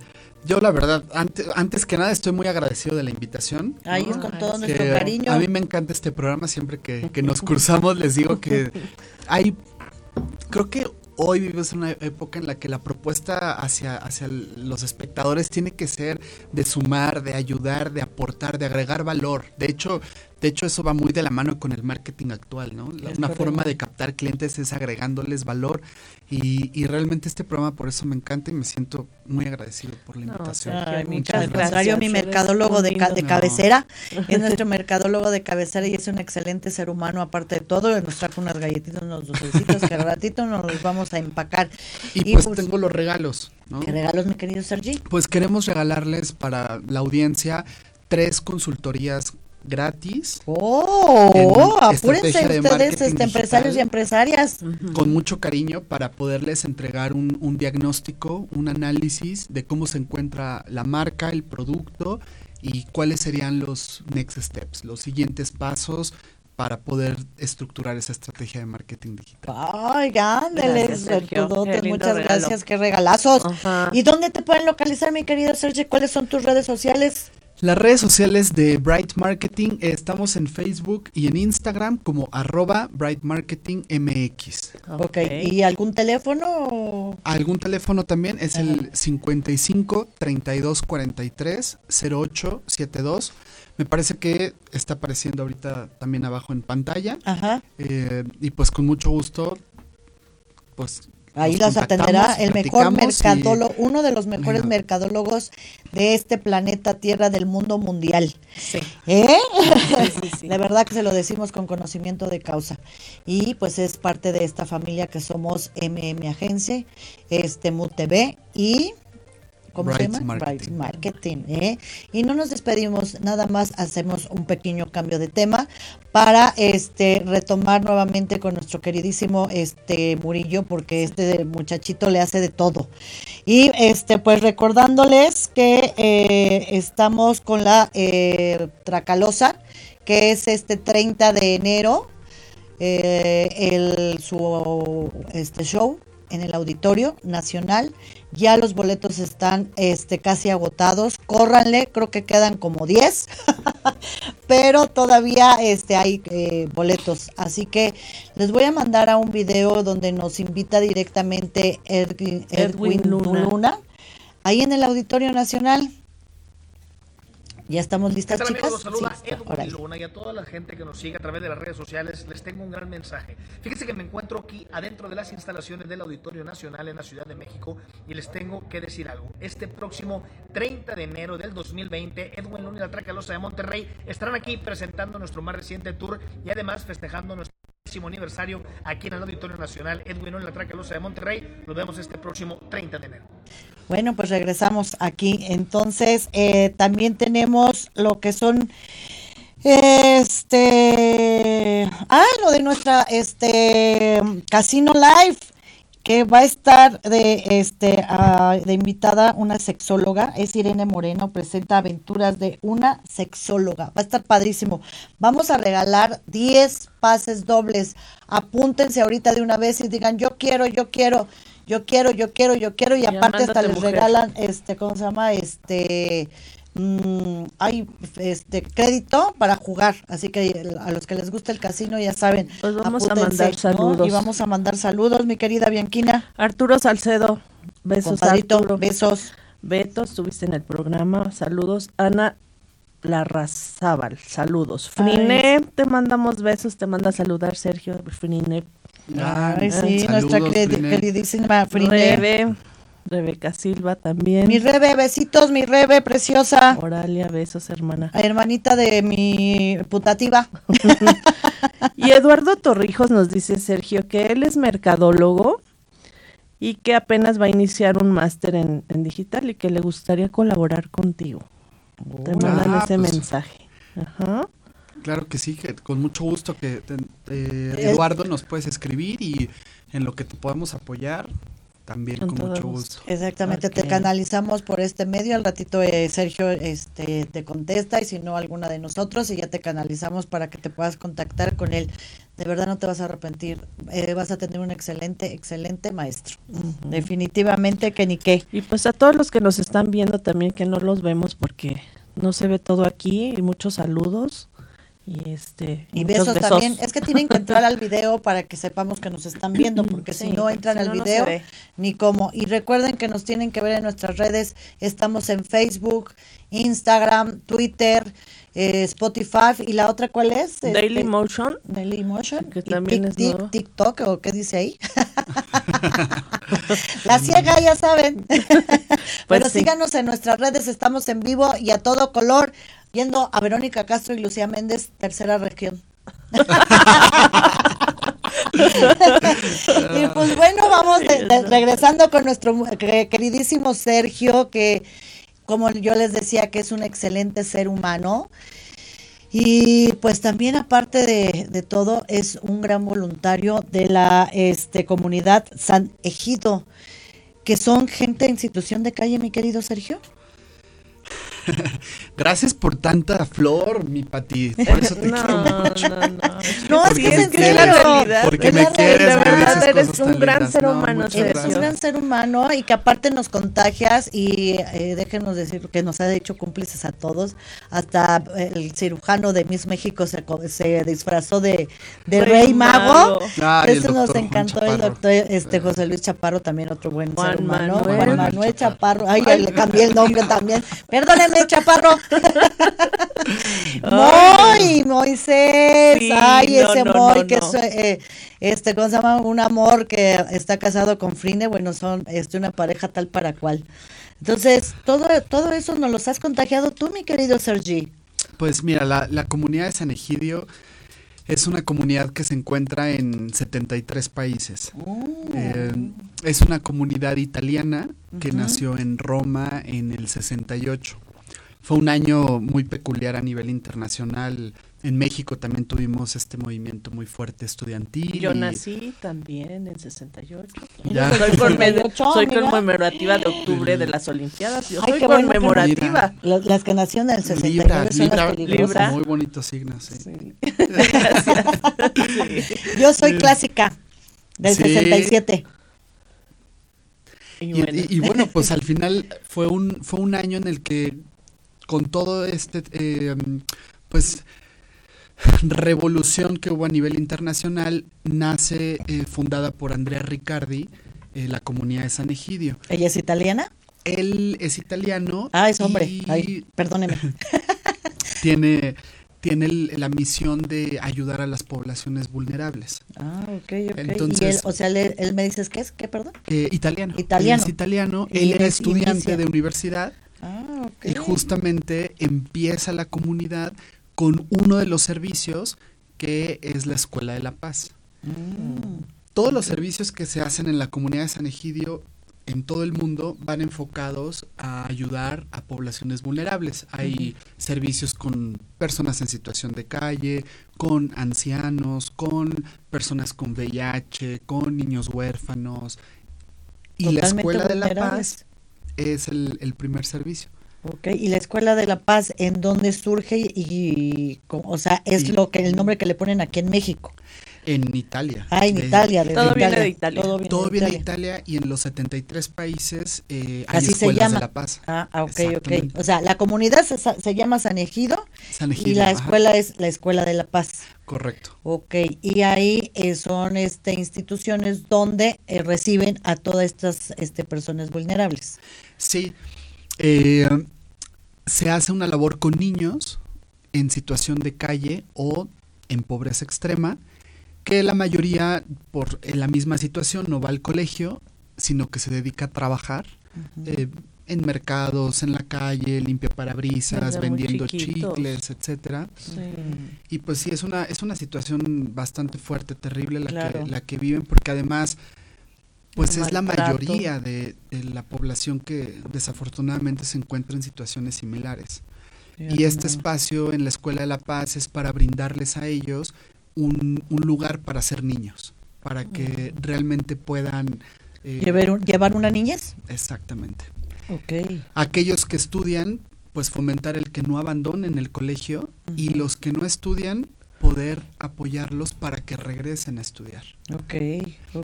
yo la verdad, antes, antes que nada estoy muy agradecido de la invitación. Ahí es con todo nuestro cariño. A mí me encanta este programa, siempre que, que nos cruzamos les digo que hay, creo que hoy vivimos una época en la que la propuesta hacia, hacia los espectadores tiene que ser de sumar, de ayudar, de aportar, de agregar valor. De hecho, de hecho, eso va muy de la mano con el marketing actual, ¿no? Una forma de captar clientes es agregándoles valor y, y, realmente este programa por eso me encanta y me siento muy agradecido por la invitación. muchas gracias. mi mercadólogo de, de cabecera, es nuestro mercadólogo de cabecera y es un excelente ser humano aparte de todo. Nos trajo unas galletitas, unos dulcecitos que al ratito nos los vamos a empacar. Y, pues, pues, tengo los regalos. ¿no? ¿Qué regalos, mi querido Sergi? Pues queremos regalarles para la audiencia tres consultorías gratis. ¡Oh! Apúrense ustedes, este, empresarios y empresarias. Con mucho cariño para poderles entregar un, un, diagnóstico, un análisis de cómo se encuentra la marca, el producto y cuáles serían los next steps, los siguientes pasos para poder estructurar esa estrategia de marketing digital. Ay, gándeles, muchas gracias, qué regalazos. ¿Y dónde te pueden localizar, mi querido Sergio? ¿Cuáles son tus redes sociales? Las redes sociales de Bright Marketing estamos en Facebook y en Instagram como arroba Bright Marketing MX. Ok, ¿y algún teléfono? Algún teléfono también es el 55 32 43 08 72. Me parece que está apareciendo ahorita también abajo en pantalla. Ajá. Eh, y pues con mucho gusto, pues Ahí las atenderá el mejor mercadólogo, uno de los mejores mercadólogos de este planeta Tierra del mundo mundial. Sí. ¿Eh? de verdad que se lo decimos con conocimiento de causa. Y pues es parte de esta familia que somos MM Agencia, este MUTV y ¿cómo se llama? Marketing. Marketing ¿eh? Y no nos despedimos, nada más hacemos un pequeño cambio de tema para este retomar nuevamente con nuestro queridísimo este Murillo, porque este muchachito le hace de todo. Y este, pues recordándoles que eh, estamos con la eh, Tracalosa, que es este 30 de enero, eh, el, su este show en el Auditorio Nacional. Ya los boletos están este, casi agotados. Córranle, creo que quedan como 10, pero todavía este, hay eh, boletos. Así que les voy a mandar a un video donde nos invita directamente Edwin, Luna. ahí en el Auditorio Nacional. ¿Ya estamos listas, chicas? Saluda Edwin Luna y a toda la gente que nos sigue a través de las redes sociales les tengo un gran mensaje. Fíjense que me encuentro aquí adentro de las instalaciones del Auditorio Nacional en la Ciudad de México y les tengo que decir algo. Este próximo 30 de enero del 2020, Edwin Luna y la Tracalosa de Monterrey estarán aquí presentando nuestro más reciente tour y además festejando nuestro aniversario aquí en el Auditorio Nacional Edwin y la Tracalosa de Monterrey. Nos vemos este próximo 30 de enero. Bueno, pues regresamos aquí. Entonces, eh, también tenemos lo que son este ah lo de nuestra este Casino Live que va a estar de este de invitada una sexóloga, es Irene Moreno, presenta aventuras de una sexóloga. Va a estar padrísimo. Vamos a regalar 10 pases dobles. Apúntense ahorita de una vez y digan, "Yo quiero, yo quiero." yo quiero, yo quiero, yo quiero, y, aparte hasta les regalan, este, ¿cómo se llama? Este, mm, hay este crédito para jugar, así que a los que les gusta el casino ya saben. Pues vamos a mandar ¿no? saludos. Y vamos a mandar saludos, mi querida Bianquina. Arturo Salcedo, besos Arturo. besos. Beto, estuviste en el programa, saludos. Ana Larrazábal, saludos. Frine, te mandamos besos, te manda a saludar Sergio Frine. Ay, sí, saludos, nuestra queridísima Frine. Rebe, Rebeca Silva también. Mi Rebe, besitos, mi Rebe, preciosa. Oralia, besos, hermana. Hermanita de mi putativa. Y Eduardo Torrijos nos dice, Sergio, que él es mercadólogo y que apenas va a iniciar un máster en, en digital y que le gustaría colaborar contigo. Te mandan Ah, ese pues. mensaje. Ajá. Claro que sí, que con mucho gusto que te- eh, Eduardo nos puedes escribir y en lo que te podamos apoyar, también Con mucho gusto. Exactamente, te canalizamos por este medio. Al ratito eh, Sergio este, te contesta y si no, alguna de nosotros y ya te canalizamos para que te puedas contactar con él. De verdad no te vas a arrepentir. Eh, vas a tener un excelente, excelente maestro. Definitivamente que ni qué. Y pues a todos los que nos están viendo también, que no los vemos porque no se ve todo aquí, y muchos saludos. Y este Y besos, también. Es que tienen que entrar al video para que sepamos que nos están viendo, porque si no entran si al no, video, ni cómo. Y recuerden que nos tienen que ver en nuestras redes. Estamos en Facebook, Instagram, Twitter, eh, Spotify. ¿Y la otra cuál es? Daily Este, Motion. Daily Motion. Que y también Tic- es Tic- nuevo. TikTok, o qué dice ahí. La ciega, ya saben. Pero Pues sí. síganos en nuestras redes, estamos en vivo y a todo color, viendo a Verónica Castro y Lucía Méndez, tercera región. y pues bueno, vamos de- de- regresando con nuestro queridísimo Sergio, que como yo les decía, que es un excelente ser humano. Y pues también aparte de, de todo es un gran voluntario de la este, comunidad San Ejido, que son gente en situación de calle, mi querido Sergio. Gracias por tanta flor, mi Pati. Por eso te No, quiero no, mucho. no. No, es Porque que es quieres, serio. Porque Es me la quieres, realidad. me dices Eres cosas un tan gran lindas. ser No, humano, muchas Eres un gran ser humano y que aparte nos contagias y eh, déjenos decir que nos ha hecho cómplices a todos. Hasta el cirujano de Miss México se, disfrazó de, de Rey Rey Mago. Ay, Eso nos encantó el doctor este José Luis Chaparro, también otro buen Juan ser humano. Manuel. Juan Manuel Chaparro. Ay, ya le cambié el nombre también. Perdónenme, Chaparro. Moy, Moisés. Sí, Ay, no, ese no, Moy no, que no. es eh, este, ¿cómo se llama? Un amor que está casado con Frine, bueno, son este, una pareja tal para cual. Entonces, todo, todo eso nos los has contagiado tú, mi querido Sergi. Pues mira, la, la comunidad de San Egidio es una comunidad que se encuentra en 73 países. Eh, es una comunidad italiana que nació en Roma en el 68. Fue un año muy peculiar a nivel internacional. En México también tuvimos este movimiento muy fuerte estudiantil. Yo nací también en 68. Ya. Soy, conme- 68, soy conmemorativa de octubre de las Olimpiadas. Yo Ay, soy bueno conmemorativa. Las, las que nacieron en el 69 Libra, son Libra, las peligrosas. Libra. muy bonito signo, sí. Sí. Yo soy clásica del Sí. 67. Y Y, bueno, y- y bueno, pues al final fue un, fue un año en el que con todo este, eh, pues, revolución que hubo a nivel internacional, nace eh, fundada por Andrea Riccardi, eh, la comunidad de San Egidio. ¿Ella es italiana? Él es italiano. Ah, es hombre. y Ay, perdóneme. tiene, tiene el- la misión de ayudar a las poblaciones vulnerables. Ah, ok, ok. y Entonces- él, o sea, él, él me dices, ¿qué es? ¿Qué, perdón? Eh, italiano. Italiano. Él es italiano. Y Él era es- estudiante inicia. de universidad. Y justamente empieza la comunidad con uno de los servicios que es la Escuela de la Paz. Mm. Todos los servicios que se hacen en la comunidad de San Egidio en todo el mundo van enfocados a ayudar a poblaciones vulnerables. Hay servicios con personas en situación de calle, con ancianos, con personas con VIH, con niños huérfanos. Y la Escuela de la. Paz es el, el primer servicio. Ok, y la Escuela de la Paz, ¿en dónde surge? Y, o sea, es lo que el nombre que le ponen aquí en México. En Italia. Ah, en Italia. todo viene de Italia. Todo viene, de Italia y en los 73 países eh, hay Así escuelas se llama. de la paz. Ah, ah ok, ok. O sea, la comunidad se, se llama San Ejido, San Ejido, y la escuela es la Escuela de la Paz. Correcto. Ok, y ahí eh, son este, instituciones donde eh, reciben a todas estas este, personas vulnerables. Sí. Eh, se hace una labor con niños en situación de calle o en pobreza extrema que la mayoría por la misma situación no va al colegio, sino que se dedica a trabajar eh, en mercados, en la calle, limpia parabrisas, vendiendo chicles, etcétera. Y pues sí, es una, es una situación bastante fuerte, terrible la, que, la que viven, porque además, pues es la mayoría de, la población que desafortunadamente se encuentra en situaciones similares. y este espacio en la Escuela de la Paz es para brindarles a ellos un, lugar para ser niños, para que realmente puedan... Eh, ¿Llevar, una niñez? Exactamente. Ok. Aquellos que estudian, pues fomentar el que no abandonen el colegio y los que no estudian, poder apoyarlos para que regresen a estudiar. Ok.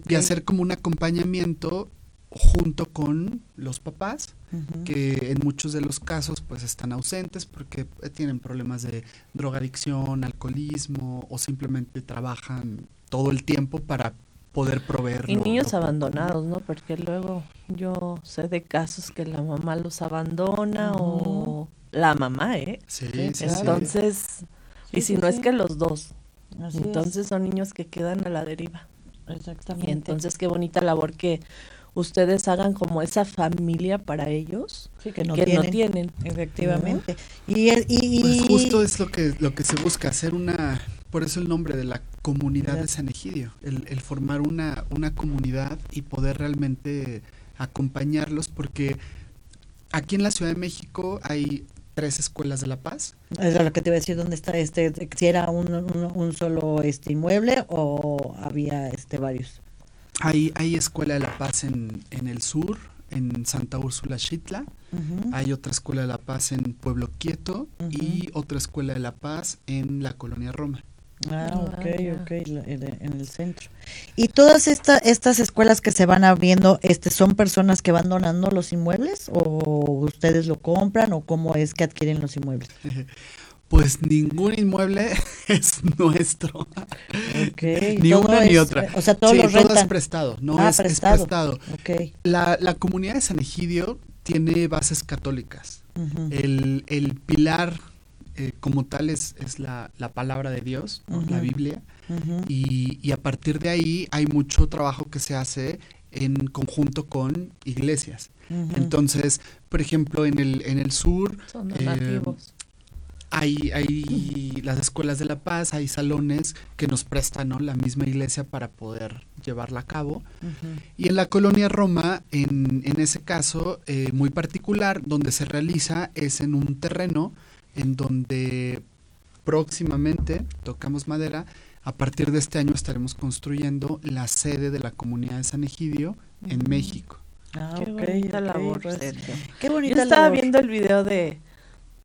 Y hacer como un acompañamiento junto con los papás, que en muchos de los casos pues están ausentes porque eh, tienen problemas de drogadicción, alcoholismo o simplemente trabajan todo el tiempo para poder proveer. Y niños abandonados, ¿no? Porque luego yo sé de casos que la mamá los abandona o la mamá, ¿eh? Sí, sí Entonces, y si no es que los dos. entonces son niños que quedan a la deriva. Exactamente. Y entonces qué bonita labor que ustedes hagan como esa familia para ellos que, no, tienen, efectivamente y, y, pues justo es lo que lo que se busca hacer una por eso el nombre de la comunidad de San Egidio el, el formar una una comunidad y poder realmente acompañarlos porque aquí en la Ciudad de México hay tres escuelas de La Paz. Es lo que te iba a decir, ¿dónde está este? Si era un, un, solo este inmueble o había este varios. Hay, hay Escuela de la Paz en, en el sur, en Santa Úrsula Chitla. Hay otra Escuela de la Paz en Pueblo Quieto y otra Escuela de la Paz en la Colonia Roma. Ah, ah ok, ok, en el centro. ¿Y todas esta, estas escuelas que se van abriendo, este, son personas que van donando los inmuebles o ustedes lo compran o cómo es que adquieren los inmuebles? Pues ningún inmueble es nuestro. ni una ni otra. O sea, todo, es prestado, no ah, es, prestado. La, la, comunidad de San Egidio tiene bases católicas. el, el, pilar eh, como tal es, es la, la, palabra de Dios, la Biblia. y, y a partir de ahí hay mucho trabajo que se hace en conjunto con iglesias. Entonces, por ejemplo, en el, en el sur, Son eh, hay, hay las escuelas de la paz, hay salones que nos prestan ¿no? la misma iglesia para poder llevarla a cabo. Y en la colonia Roma, en, en ese caso eh, muy particular, donde se realiza es en un terreno en donde próximamente, tocamos madera, a partir de este año estaremos construyendo la sede de la comunidad de San Egidio en México. Ah, qué bonita labor. Pues, qué bonita Yo estaba viendo el video de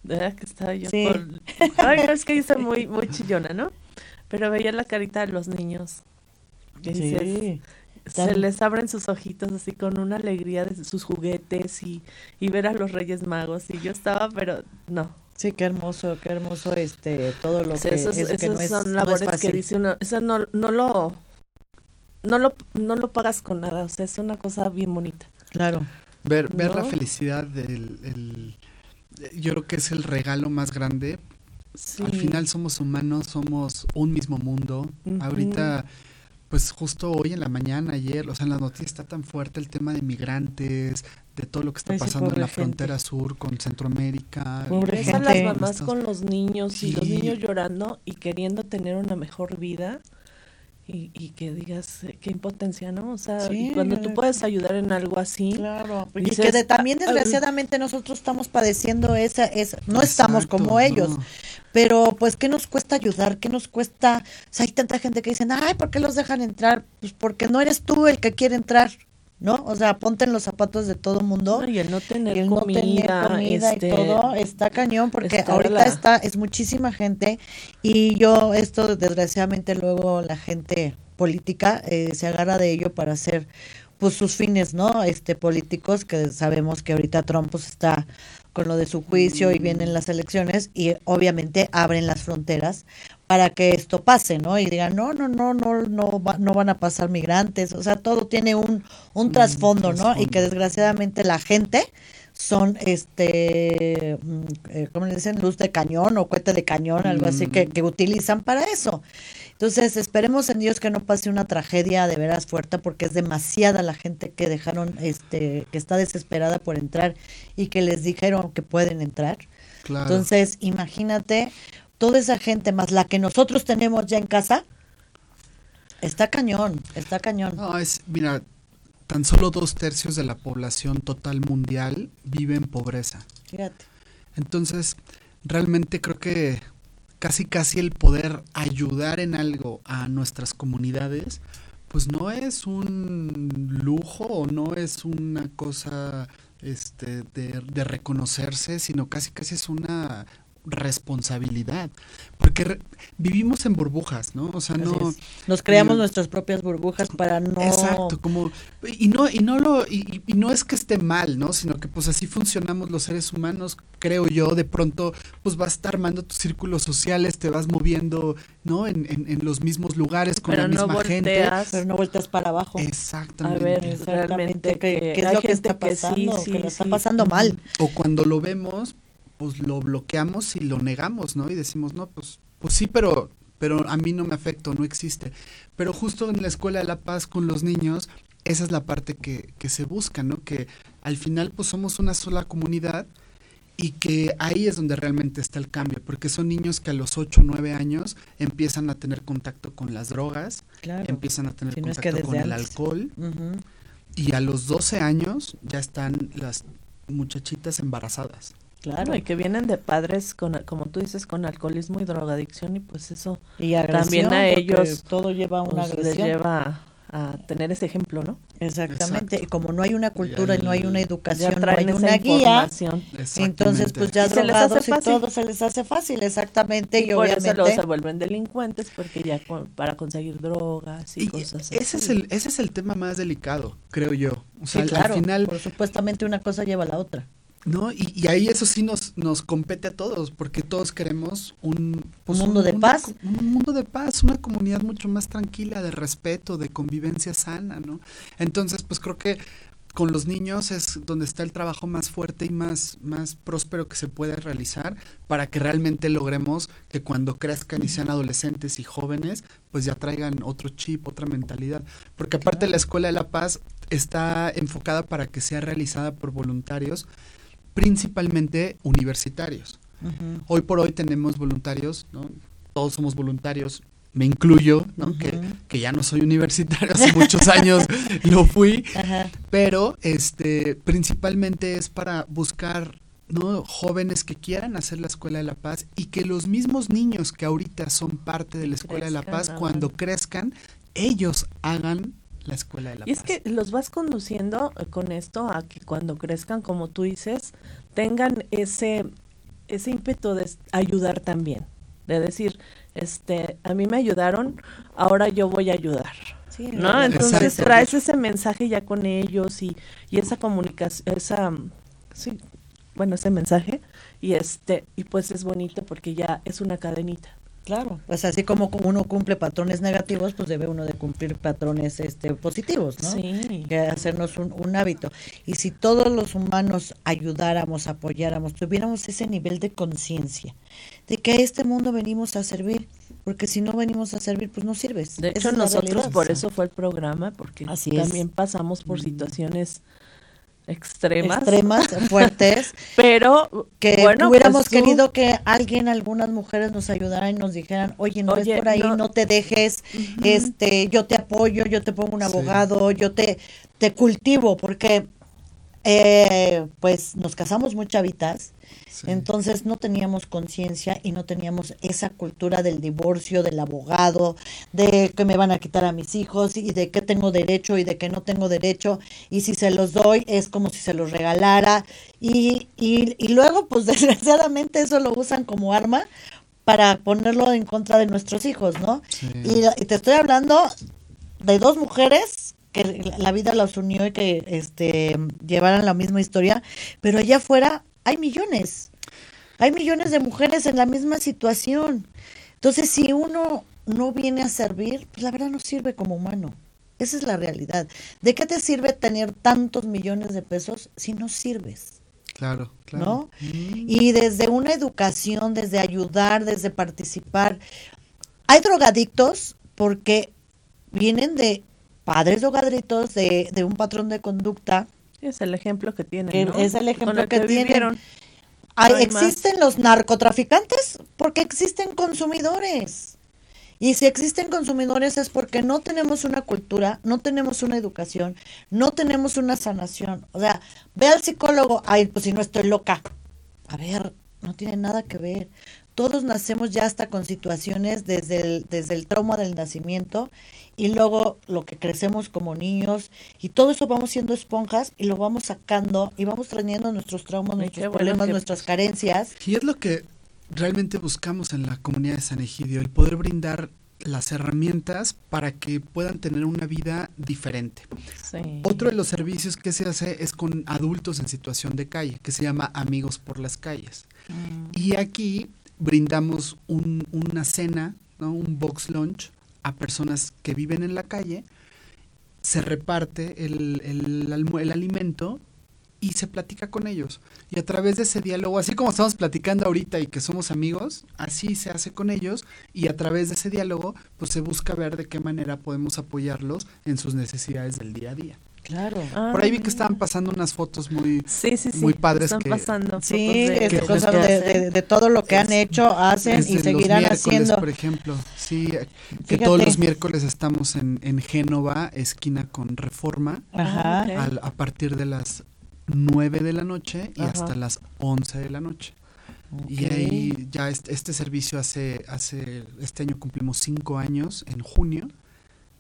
¿verdad? Que estaba yo Ay, es que dice muy, muy chillona, ¿no? Pero veía la carita de los niños. sí. se les abren sus ojitos así con una alegría de sus juguetes y, y ver a los Reyes Magos. Y yo estaba, pero no. Sí, qué hermoso, qué hermoso este todo lo que, esos, que no es, son labores que dice uno, eso no, no lo no lo no lo pagas con nada, o sea, es una cosa bien bonita. Claro. Ver ver la felicidad del el, yo creo que es el regalo más grande. Al final somos humanos, somos un mismo mundo. Ahorita, pues justo hoy en la mañana, ayer, o sea, en la noticia está tan fuerte el tema de migrantes, de todo lo que está pasando en la frontera sur con Centroamérica. Pobre las mamás con los niños y los niños llorando y queriendo tener una mejor vida y, y que digas eh, qué impotencia, ¿no? O sea, cuando tú puedes ayudar en algo así. Claro, y que también ah, desgraciadamente nosotros estamos padeciendo esa, esa no estamos como ellos, pero pues ¿qué nos cuesta ayudar? ¿Qué nos cuesta? O sea, hay tanta gente que dicen, ay, ¿por qué los dejan entrar? Pues porque no eres tú el que quiere entrar. ¿No? O sea, ponte en los zapatos de todo mundo. y el no tener el no comida, tener comida este, y todo está cañón porque ahorita la- está es muchísima gente y yo esto desgraciadamente luego la gente política eh, se agarra de ello para hacer pues sus fines, ¿no? Este políticos que sabemos que ahorita Trump pues está con lo de su juicio y vienen las elecciones y obviamente abren las fronteras para que esto pase, ¿no? Y digan, no, no, no, no, no, va- no van a pasar migrantes, o sea, todo tiene un, un trasfondo, ¿no? Y que desgraciadamente la gente son, este, mm, eh, ¿cómo le dicen? Luz de cañón o cohete de cañón, algo así que, que utilizan para eso. Entonces, esperemos en Dios que no pase una tragedia de veras fuerte porque es demasiada la gente que dejaron, este, que está desesperada por entrar y que les dijeron que pueden entrar. Claro. Entonces, imagínate, toda esa gente más la que nosotros tenemos ya en casa, está cañón, está cañón. No, es, mira, tan solo dos tercios de la población total mundial vive en pobreza. Fíjate. Entonces, realmente creo que casi casi el poder ayudar en algo a nuestras comunidades, pues no es un lujo o no es una cosa este, de, de reconocerse, sino casi casi es una responsabilidad. Porque re- vivimos en burbujas, ¿no? O sea, Así no... es. Nos creamos no- nuestras propias burbujas para no... Exacto, como y no y no lo y, y no es que esté mal, ¿no? Sino que pues así funcionamos los seres humanos, creo yo. De pronto pues vas a estar armando tus círculos sociales, te vas moviendo, ¿no? En, en, en los mismos lugares con pero la no misma gente. volteas Pero no vueltas para abajo. a Exactamente. ver Exactamente, realmente ¿qué, que qué es lo que gente está que sí, pasando? sí, que lo está sí. pasando mal. O cuando lo vemos, pues lo bloqueamos y lo negamos, ¿no? Y decimos, no, pues, pues sí, pero, pero a mí no me afecta, no existe. Pero justo en la Escuela de la Paz con los niños, esa es la parte que, que se busca, ¿no? Que al final pues somos una sola comunidad y que ahí es donde realmente está el cambio, porque son niños que a los 8 o 9 años empiezan a tener contacto con las drogas, Claro. empiezan a tener Si no es que contacto con el alcohol y a los 12 años ya están las muchachitas embarazadas. Claro. y que vienen de padres con como tú dices con alcoholismo y drogadicción y pues eso Y agresión, También a ellos, todo lleva a una pues, les agresión. lleva a, a tener ese ejemplo no Exactamente. Exacto. Y como no hay una cultura y no hay una educación, no hay una guía, entonces pues ya Y se les hace drogados y fácil. todo se les hace fácil, exactamente. Y, y por eso obviamente luego se vuelven delincuentes porque ya con- para conseguir drogas y, Y cosas así ese es el ese es el tema más delicado, creo yo. O sea, sí, al- claro, al final, por supuestamente una cosa lleva a la otra. ¿No? Y, y ahí eso sí nos nos compete a todos, porque todos queremos un pues, Un mundo de una paz. un mundo de paz, una comunidad mucho más tranquila, de respeto, de convivencia sana, ¿no? Entonces, pues creo que con los niños es donde está el trabajo más fuerte y más, más próspero que se puede realizar para que realmente logremos que cuando crezcan y sean adolescentes y jóvenes, pues ya traigan otro chip, otra mentalidad. Porque aparte la Escuela de la Paz está enfocada para que sea realizada por voluntarios, principalmente universitarios. Hoy por hoy tenemos voluntarios, ¿no? Todos somos voluntarios, me incluyo, ¿no? que, ya no soy universitario, hace muchos años lo fui, Ajá. pero este principalmente es para buscar ¿no? jóvenes que quieran hacer la Escuela de la Paz y que los mismos niños que ahorita son parte de la Escuela de la Paz, cuando crezcan, ellos hagan la Escuela de la Y es Paz. que los vas conduciendo eh, con esto a que cuando crezcan, como tú dices, tengan ese, ese ímpetu de ayudar también. De decir, este, a mí me ayudaron, ahora yo voy a ayudar. Sí, ¿No? Entonces Exacto. traes ese mensaje ya con ellos y, y esa comunicación, esa, sí, bueno, ese mensaje y este, y pues es bonito porque ya es una cadenita. Claro, pues así como uno cumple patrones negativos, pues debe uno de cumplir patrones este positivos, ¿no? Sí. Que hacernos un, un hábito. Y si todos los humanos ayudáramos, apoyáramos, tuviéramos ese nivel de conciencia de que a este mundo venimos a servir, porque si no venimos a servir, pues no sirves. De hecho, nosotros realidad. por eso fue el programa, porque Así es. también pasamos por situaciones extremas. extremas, fuertes, Pero, que bueno, hubiéramos pues tú- querido que alguien, algunas mujeres nos ayudaran y nos dijeran, oye, no Oye, es por ahí, no, no- te dejes, este, yo te apoyo, yo te pongo un Sí. abogado, yo te, te cultivo, porque eh, pues nos casamos muy chavitas, Sí. entonces no teníamos conciencia y no teníamos esa cultura del divorcio, del abogado, de que me van a quitar a mis hijos y de que tengo derecho y de que no tengo derecho y si se los doy es como si se los regalara y, y, y luego pues desgraciadamente eso lo usan como arma para ponerlo en contra de nuestros hijos, ¿no? Sí. Y, y te estoy hablando de dos mujeres que la vida las unió y que este llevaran la misma historia, pero allá afuera hay millones. Hay millones de mujeres en la misma situación. Entonces, si uno no viene a servir, pues la verdad no sirve como humano. Esa es la realidad. ¿De qué te sirve tener tantos millones de pesos si no sirves? Claro, claro. ¿no? Mm. Y desde una educación, desde ayudar, desde participar. Hay drogadictos porque vienen de padres drogadictos, de, de un patrón de conducta. Es el ejemplo que tienen. Que ¿no? es el ejemplo el que tienen. vivieron. Hay- No hay más. existen los narcotraficantes porque existen consumidores. Y si existen consumidores es porque no tenemos una cultura, no tenemos una educación, no tenemos una sanación. O sea, ve al psicólogo, ay, pues si no estoy loca. A ver, no tiene nada que ver. Todos nacemos ya hasta con situaciones desde el, desde el trauma del nacimiento y luego lo que crecemos como niños y todo eso vamos siendo esponjas y lo vamos sacando y vamos trayendo nuestros traumas, Ay, nuestros bueno problemas, que- nuestras carencias. Y es lo que realmente buscamos en la comunidad de San Egidio, el poder brindar las herramientas para que puedan tener una vida diferente. Sí. Otro de los servicios que se hace es con adultos en situación de calle, que se llama Amigos por las Calles. Y aquí brindamos un- una cena, un box lunch a personas que viven en la calle, se reparte el, el alimento y se platica con ellos. Y a través de ese diálogo, así como estamos platicando ahorita y que somos amigos, así se hace con ellos y a través de ese diálogo, pues se busca ver de qué manera podemos apoyarlos en sus necesidades del día a día. Claro. Ah, Por ahí vi que mira. estaban pasando unas fotos muy... Sí, sí, sí. muy padres Están que- pasando. Sí, fotos de- que de, de- de todo lo que han hecho, hacen y los seguirán miércoles, haciendo. por ejemplo. Sí, que Fíjate. todos los miércoles estamos en, en Génova, esquina con Reforma, Ajá. Ah, ok. al- a partir de las 9 de la noche y Ajá. hasta las 11 de la noche. Y Ok. ahí ya este, este servicio hace, hace, este año cumplimos cinco años, en junio,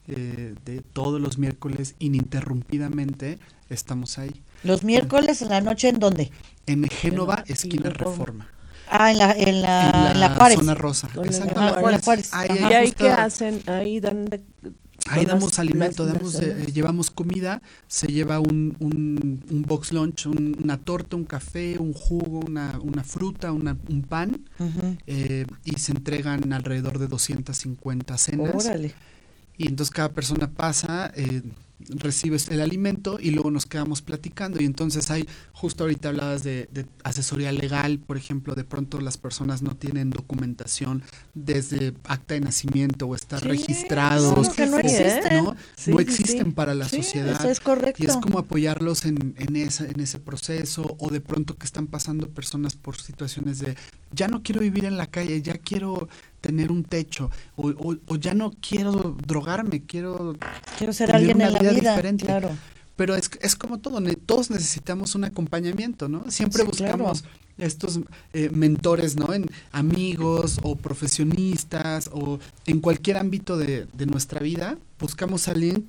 eh, de todos los miércoles ininterrumpidamente estamos ahí. Los miércoles en la noche, ¿en dónde? En Génova, esquina Reforma. Ah, en la, en la, en la, en la Juárez. zona rosa. Con la- ah, en Juárez. Ahí, Ajá. ¿Y ahí qué hacen? Ahí dan de... Ahí damos las alimento, damos, eh, llevamos comida, se lleva un, un, un box lunch, un- una torta, un café, un jugo, una, una fruta, una- un pan, eh, y se entregan alrededor de 250 cenas. Órale. Y entonces cada persona pasa, eh, recibes el alimento y luego nos quedamos platicando. Y entonces hay, justo ahorita hablabas de, de asesoría legal, por ejemplo, de pronto las personas no tienen documentación desde acta de nacimiento o estar Sí, registrados. que no existen. ¿no? Sí, no sí, existen sí. para la sociedad. eso es correcto. Y es como apoyarlos en, en, esa, en ese proceso o de pronto que están pasando personas por situaciones de ya no quiero vivir en la calle, ya quiero tener un techo o, o- o ya no quiero drogarme, quiero... Quiero ser tener alguien una en la vida vida. diferente. Claro. Pero es, es como todo, todos necesitamos un acompañamiento, ¿no? Siempre Sí, buscamos estos eh, mentores, ¿no? En amigos o profesionistas o en cualquier ámbito de, de nuestra vida, buscamos a alguien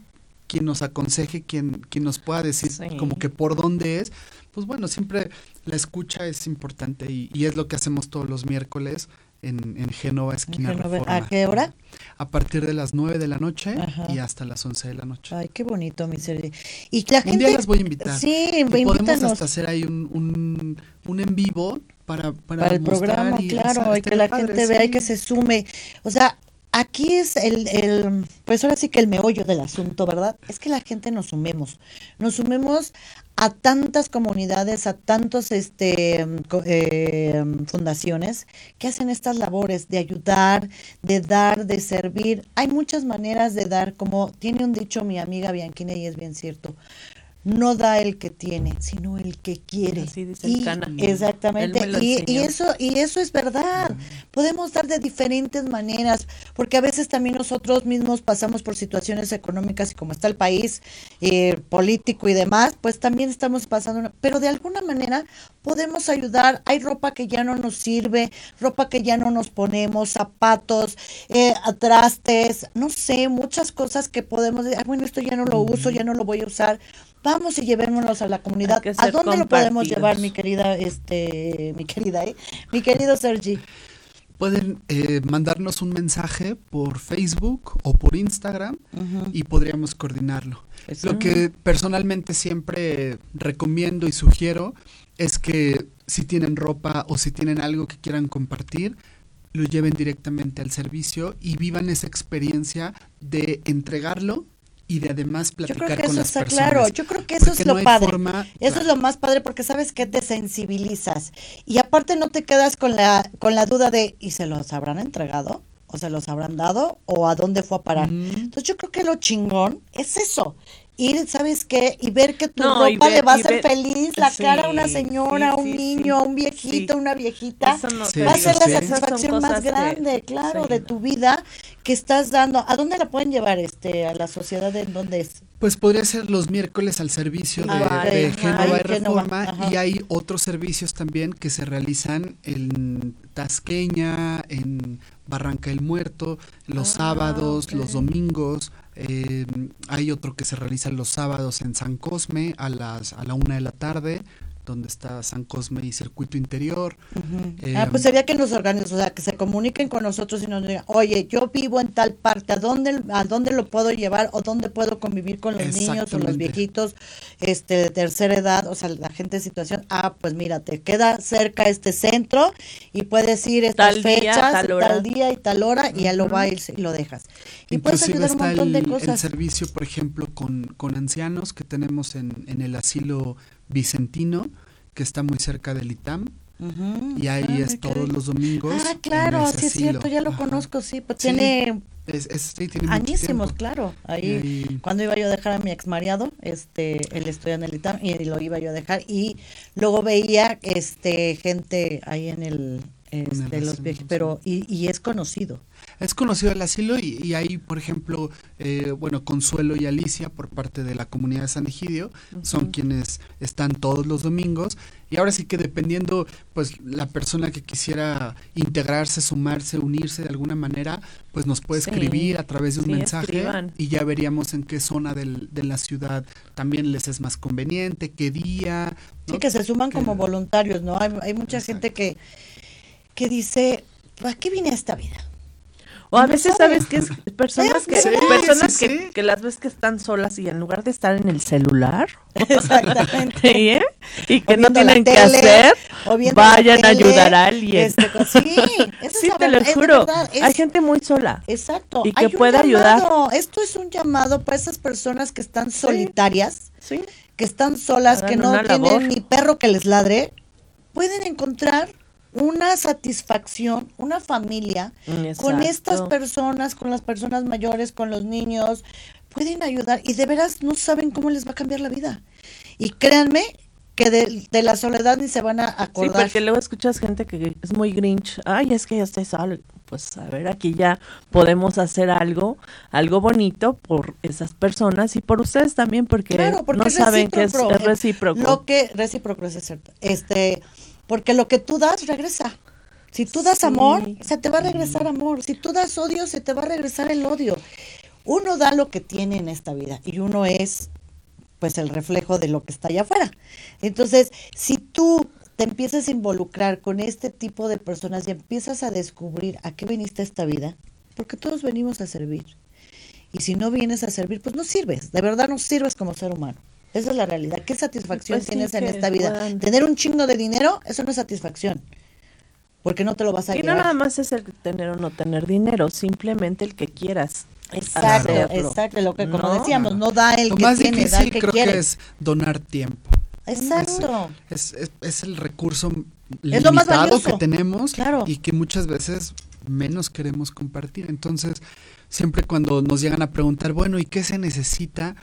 quien nos aconseje, quien, quien nos pueda decir Sí. como que por dónde es. Pues bueno, siempre la escucha es importante y, y es lo que hacemos todos los miércoles en, en Génova, esquina Génova. Reforma. ¿A qué hora? A partir de las 9 de la noche Ajá. y hasta las 11 de la noche. Ay, qué bonito, mi Sergi. Y la Un gente... día las voy a invitar. Sí, Y podemos hasta hacer ahí un, un, un en vivo para, para, para el mostrar programa, y claro, esa- y que la padre, gente vea y sí. que se sume. O sea, aquí es el, el, pues ahora sí que el meollo del asunto, ¿verdad? Es que la gente nos sumemos, nos sumemos a tantas comunidades, a tantos este eh, fundaciones que hacen estas labores de ayudar, de dar, de servir. Hay muchas maneras de dar, como tiene un dicho mi amiga Bianquina y es bien cierto. No da el que tiene, sino el que quiere. Así dice Y-. Exactamente. Y, y eso y eso es verdad. Podemos dar de diferentes maneras, porque a veces también nosotros mismos pasamos por situaciones económicas y como está el país eh, político y demás, pues también estamos pasando. una- pero de alguna manera podemos ayudar. Hay ropa que ya no nos sirve, ropa que ya no nos ponemos, zapatos, eh, trastes, no sé, muchas cosas que podemos decir, "Ah, bueno, esto ya no lo uso, ya no lo voy a usar. Vamos y llevémonos a la comunidad. ¿A dónde lo podemos llevar, mi querida, este, mi querida, eh? mi querido Sergi? Pueden eh, mandarnos un mensaje por Facebook o por Instagram y podríamos coordinarlo. Pues Lo que personalmente siempre recomiendo y sugiero es que si tienen ropa o si tienen algo que quieran compartir, lo lleven directamente al servicio y vivan esa experiencia de entregarlo y de además Yo platicar creo que con eso las está personas. claro. Yo creo que eso es lo no padre. forma- eso claro. es lo más padre porque sabes que te sensibilizas y aparte no te quedas con la con la duda de ¿y se los habrán entregado? ¿O se los habrán dado? ¿O a dónde fue a parar? Entonces yo creo que lo chingón es eso. Ir, ¿sabes qué? Y ver que tu No, ropa le ver- va a hacer ver- feliz la sí, cara a una señora, a sí, un sí, niño, a sí, un viejito, sí. una viejita. Eso no Sí, va a ser la satisfacción más grande, claro, sí. de tu vida que estás dando. ¿A dónde la pueden llevar este a la sociedad en dónde es? Pues podría ser los miércoles al servicio de, Ah, de ok. Génova y Reforma y hay otros servicios también que se realizan en Tasqueña, en Barranca el Muerto, los Ah, sábados, los domingos. Eh, hay otro que se realiza los sábados en San Cosme a las a la una de la tarde, donde está San Cosme y Circuito Interior. Eh, ah, pues sería que nos organicen, o sea, que se comuniquen con nosotros y nos digan, oye, yo vivo en tal parte, ¿a dónde, a dónde lo puedo llevar o dónde puedo convivir con los niños o los viejitos este, de tercera edad, o sea, la gente en situación? Ah, pues mira, te queda cerca este centro y puedes ir estas Tal día, fechas, tal hora. día y tal hora y ya lo va y lo dejas. Y puedes Inclusive ayudar un está montón el, de el cosas. servicio, por ejemplo, con, con ancianos que tenemos en, en el asilo Vicentino, que está muy cerca del ITAM, Ujú. y ahí Ah, es todos los domingos. Ah, claro, sí es cierto, ya lo Ajá. conozco, sí, pues Sí, tiene es- es- sí, tiene mucho añísimos, claro. Ahí, cuando iba yo a dejar a mi ex marido, este, él estudia en el ITAM y lo iba yo a dejar y luego veía este gente ahí en el este, los sí. pero y, y es conocido. Es conocido el asilo y, y hay, por ejemplo, eh, bueno, Consuelo y Alicia por parte de la comunidad de San Egidio, son quienes están todos los domingos. Y ahora sí que dependiendo, pues, la persona que quisiera integrarse, sumarse, unirse de alguna manera, pues nos puede Sí, escribir a través de un sí, mensaje escriban. y ya veríamos en qué zona del- de la ciudad también les es más conveniente, qué día. Sí, que se suman Que- como voluntarios, ¿no? Hay, hay mucha gente que, que dice, ¿para qué vine a esta vida? O a veces sabe. sabes que es personas que Sí, personas sí, que, sí. que las ves que están solas y en lugar de estar en el celular Exactamente. ¿sí, eh? y que O no tienen que tele, hacer, viendo la vayan a ayudar a alguien. este, co- sí, esa es sí, la te lo verdad, juro. es- Hay gente muy sola. Exacto. y que puede ayudar. Esto es un llamado para esas personas que están solitarias, que están solas, que no tienen labor. ni perro que les ladre. Pueden encontrar una satisfacción, una familia con estas personas, con las personas mayores, con los niños. Pueden ayudar y de veras no saben cómo les va a cambiar la vida. Y créanme que de, de la soledad ni se van a Sí, acordar. porque luego escuchas gente que es muy grinch. Ay, es que ya estoy solo. Pues a ver, aquí ya podemos hacer algo, algo bonito por esas personas y por ustedes también, porque, Claro, porque no saben que es, recíproco. es recíproco. Lo que recíproco es cierto. Este, porque lo que tú das regresa. Si tú das Sí. amor, se te va a regresar amor. Si tú das odio, se te va a regresar el odio. Uno da lo que tiene en esta vida y uno es pues el reflejo de lo que está allá afuera. Entonces, si tú te empiezas a involucrar con este tipo de personas y empiezas a descubrir a qué viniste a esta vida, porque todos venimos a servir. Y si no vienes a servir, pues no sirves. De verdad no sirves como ser humano. Esa es la realidad. ¿Qué satisfacción Pues sí, tienes en esta vida? puedan- Tener un chingo de dinero, eso no es satisfacción. Porque no te lo vas a Y no llevar. nada más es el tener o no tener dinero, simplemente el que quieras. Exacto, hacerlo. exacto. Lo que como ¿No? decíamos, no da el Lo que más tiene, da difícil el que creo quiere. que es donar tiempo. Exacto. Es, es, es el recurso Es lo más limitado que tenemos Claro. y que muchas veces menos queremos compartir. Entonces, siempre cuando nos llegan a preguntar, bueno, ¿y qué se necesita?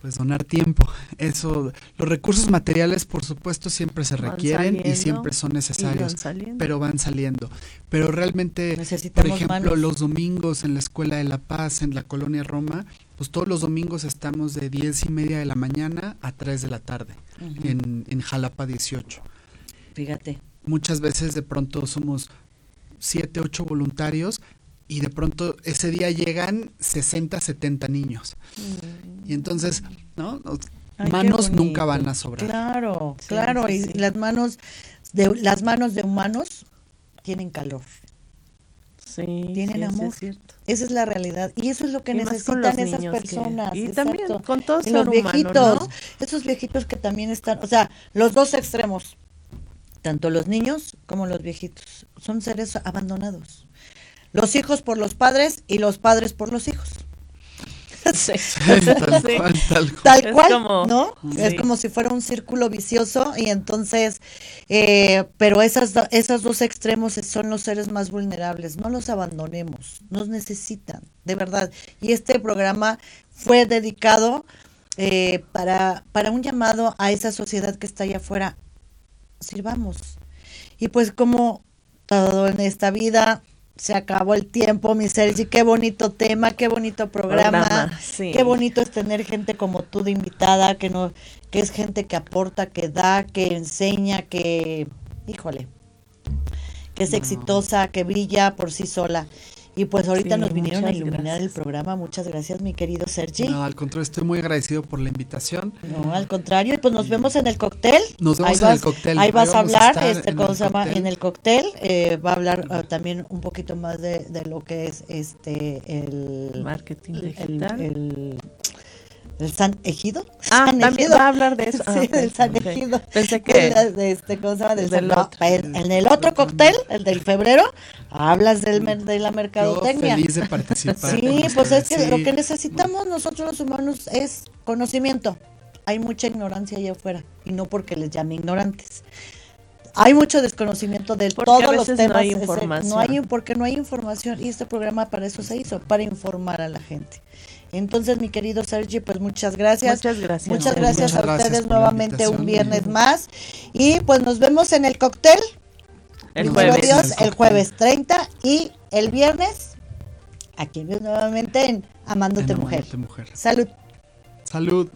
Pues donar tiempo. Eso, los recursos materiales, por supuesto, siempre se Van requieren y siempre son necesarios, van pero van saliendo. Pero realmente, por ejemplo, manos. los domingos en la Escuela de la Paz, en la colonia Roma, pues todos los domingos estamos de diez y media de la mañana a 3 de la tarde en, en Jalapa 18. Fíjate. Muchas veces de pronto somos siete, ocho voluntarios y de pronto ese día llegan 60, 70 niños. Y entonces, ¿no? Ay, manos nunca van a sobrar. Claro, Sí, claro. sí, y las manos de las manos de humanos tienen calor. Sí, Tienen amor. es cierto. Esa es la realidad. Y eso es lo que Y necesitan esas niños que- personas. y exacto. también con todo Y ser los humano, viejitos. ¿no? Esos viejitos que también están, o sea, los dos extremos. Tanto los niños como los viejitos. Son seres abandonados. Los hijos por los padres y los padres por los hijos. Sí. tal Sí. cual, tal cual. Tal Es como- ¿no? Sí. Es como si fuera un círculo vicioso y entonces, eh, pero esas, do- esos dos extremos son los seres más vulnerables. No los abandonemos, nos necesitan, de verdad. Y este programa fue dedicado eh, para, para un llamado a esa sociedad que está allá afuera. Sirvamos. Y pues como todo en esta vida, se acabó el tiempo, mi Sergi, qué bonito tema, qué bonito programa, Programa, sí. qué bonito es tener gente como tú de invitada, que no, que es gente que aporta, que da, que enseña, que, híjole, que es No. exitosa, que brilla por sí sola. Y pues ahorita Sí, nos vinieron a iluminar el programa. Muchas gracias, mi querido Sergi. No, No, al contrario, estoy muy agradecido por la invitación. al contrario. Y pues nos vemos en el cóctel. Nos vemos Ahí en vas- el cóctel. Ahí vas a a hablar, estar este, en ¿cómo el se llama? cóctel. En el cóctel. eh, va a hablar ah, también un poquito más de, de lo que es este el Marketing digital. el, el San Ejido. Ah, San también Ejido. va a hablar de eso. Ah, Sí, ok, del San. Ejido. Pensé que de este, ¿cómo se llama? Del Del San- no, otro. en, en el otro cóctel, el del febrero, hablas del, de la Yo mercadotecnia. feliz de participar. Sí, pues es que sí. lo que necesitamos nosotros los humanos es conocimiento. Hay mucha ignorancia allá afuera y no porque les llame ignorantes. Hay mucho desconocimiento de Porque a todos los no temas. hay ese- información. no hay- porque no hay información y este programa para eso se hizo, para informar a la gente. Entonces, mi querido Sergi, pues muchas gracias. Muchas gracias. Muchas gracias Muchas a ustedes nuevamente un viernes más. Y pues nos vemos en el cóctel. El jueves. Dios, En el jueves 30 y el viernes aquí nuevamente en Amándote En Mujer. Amándote Mujer. Salud. Salud.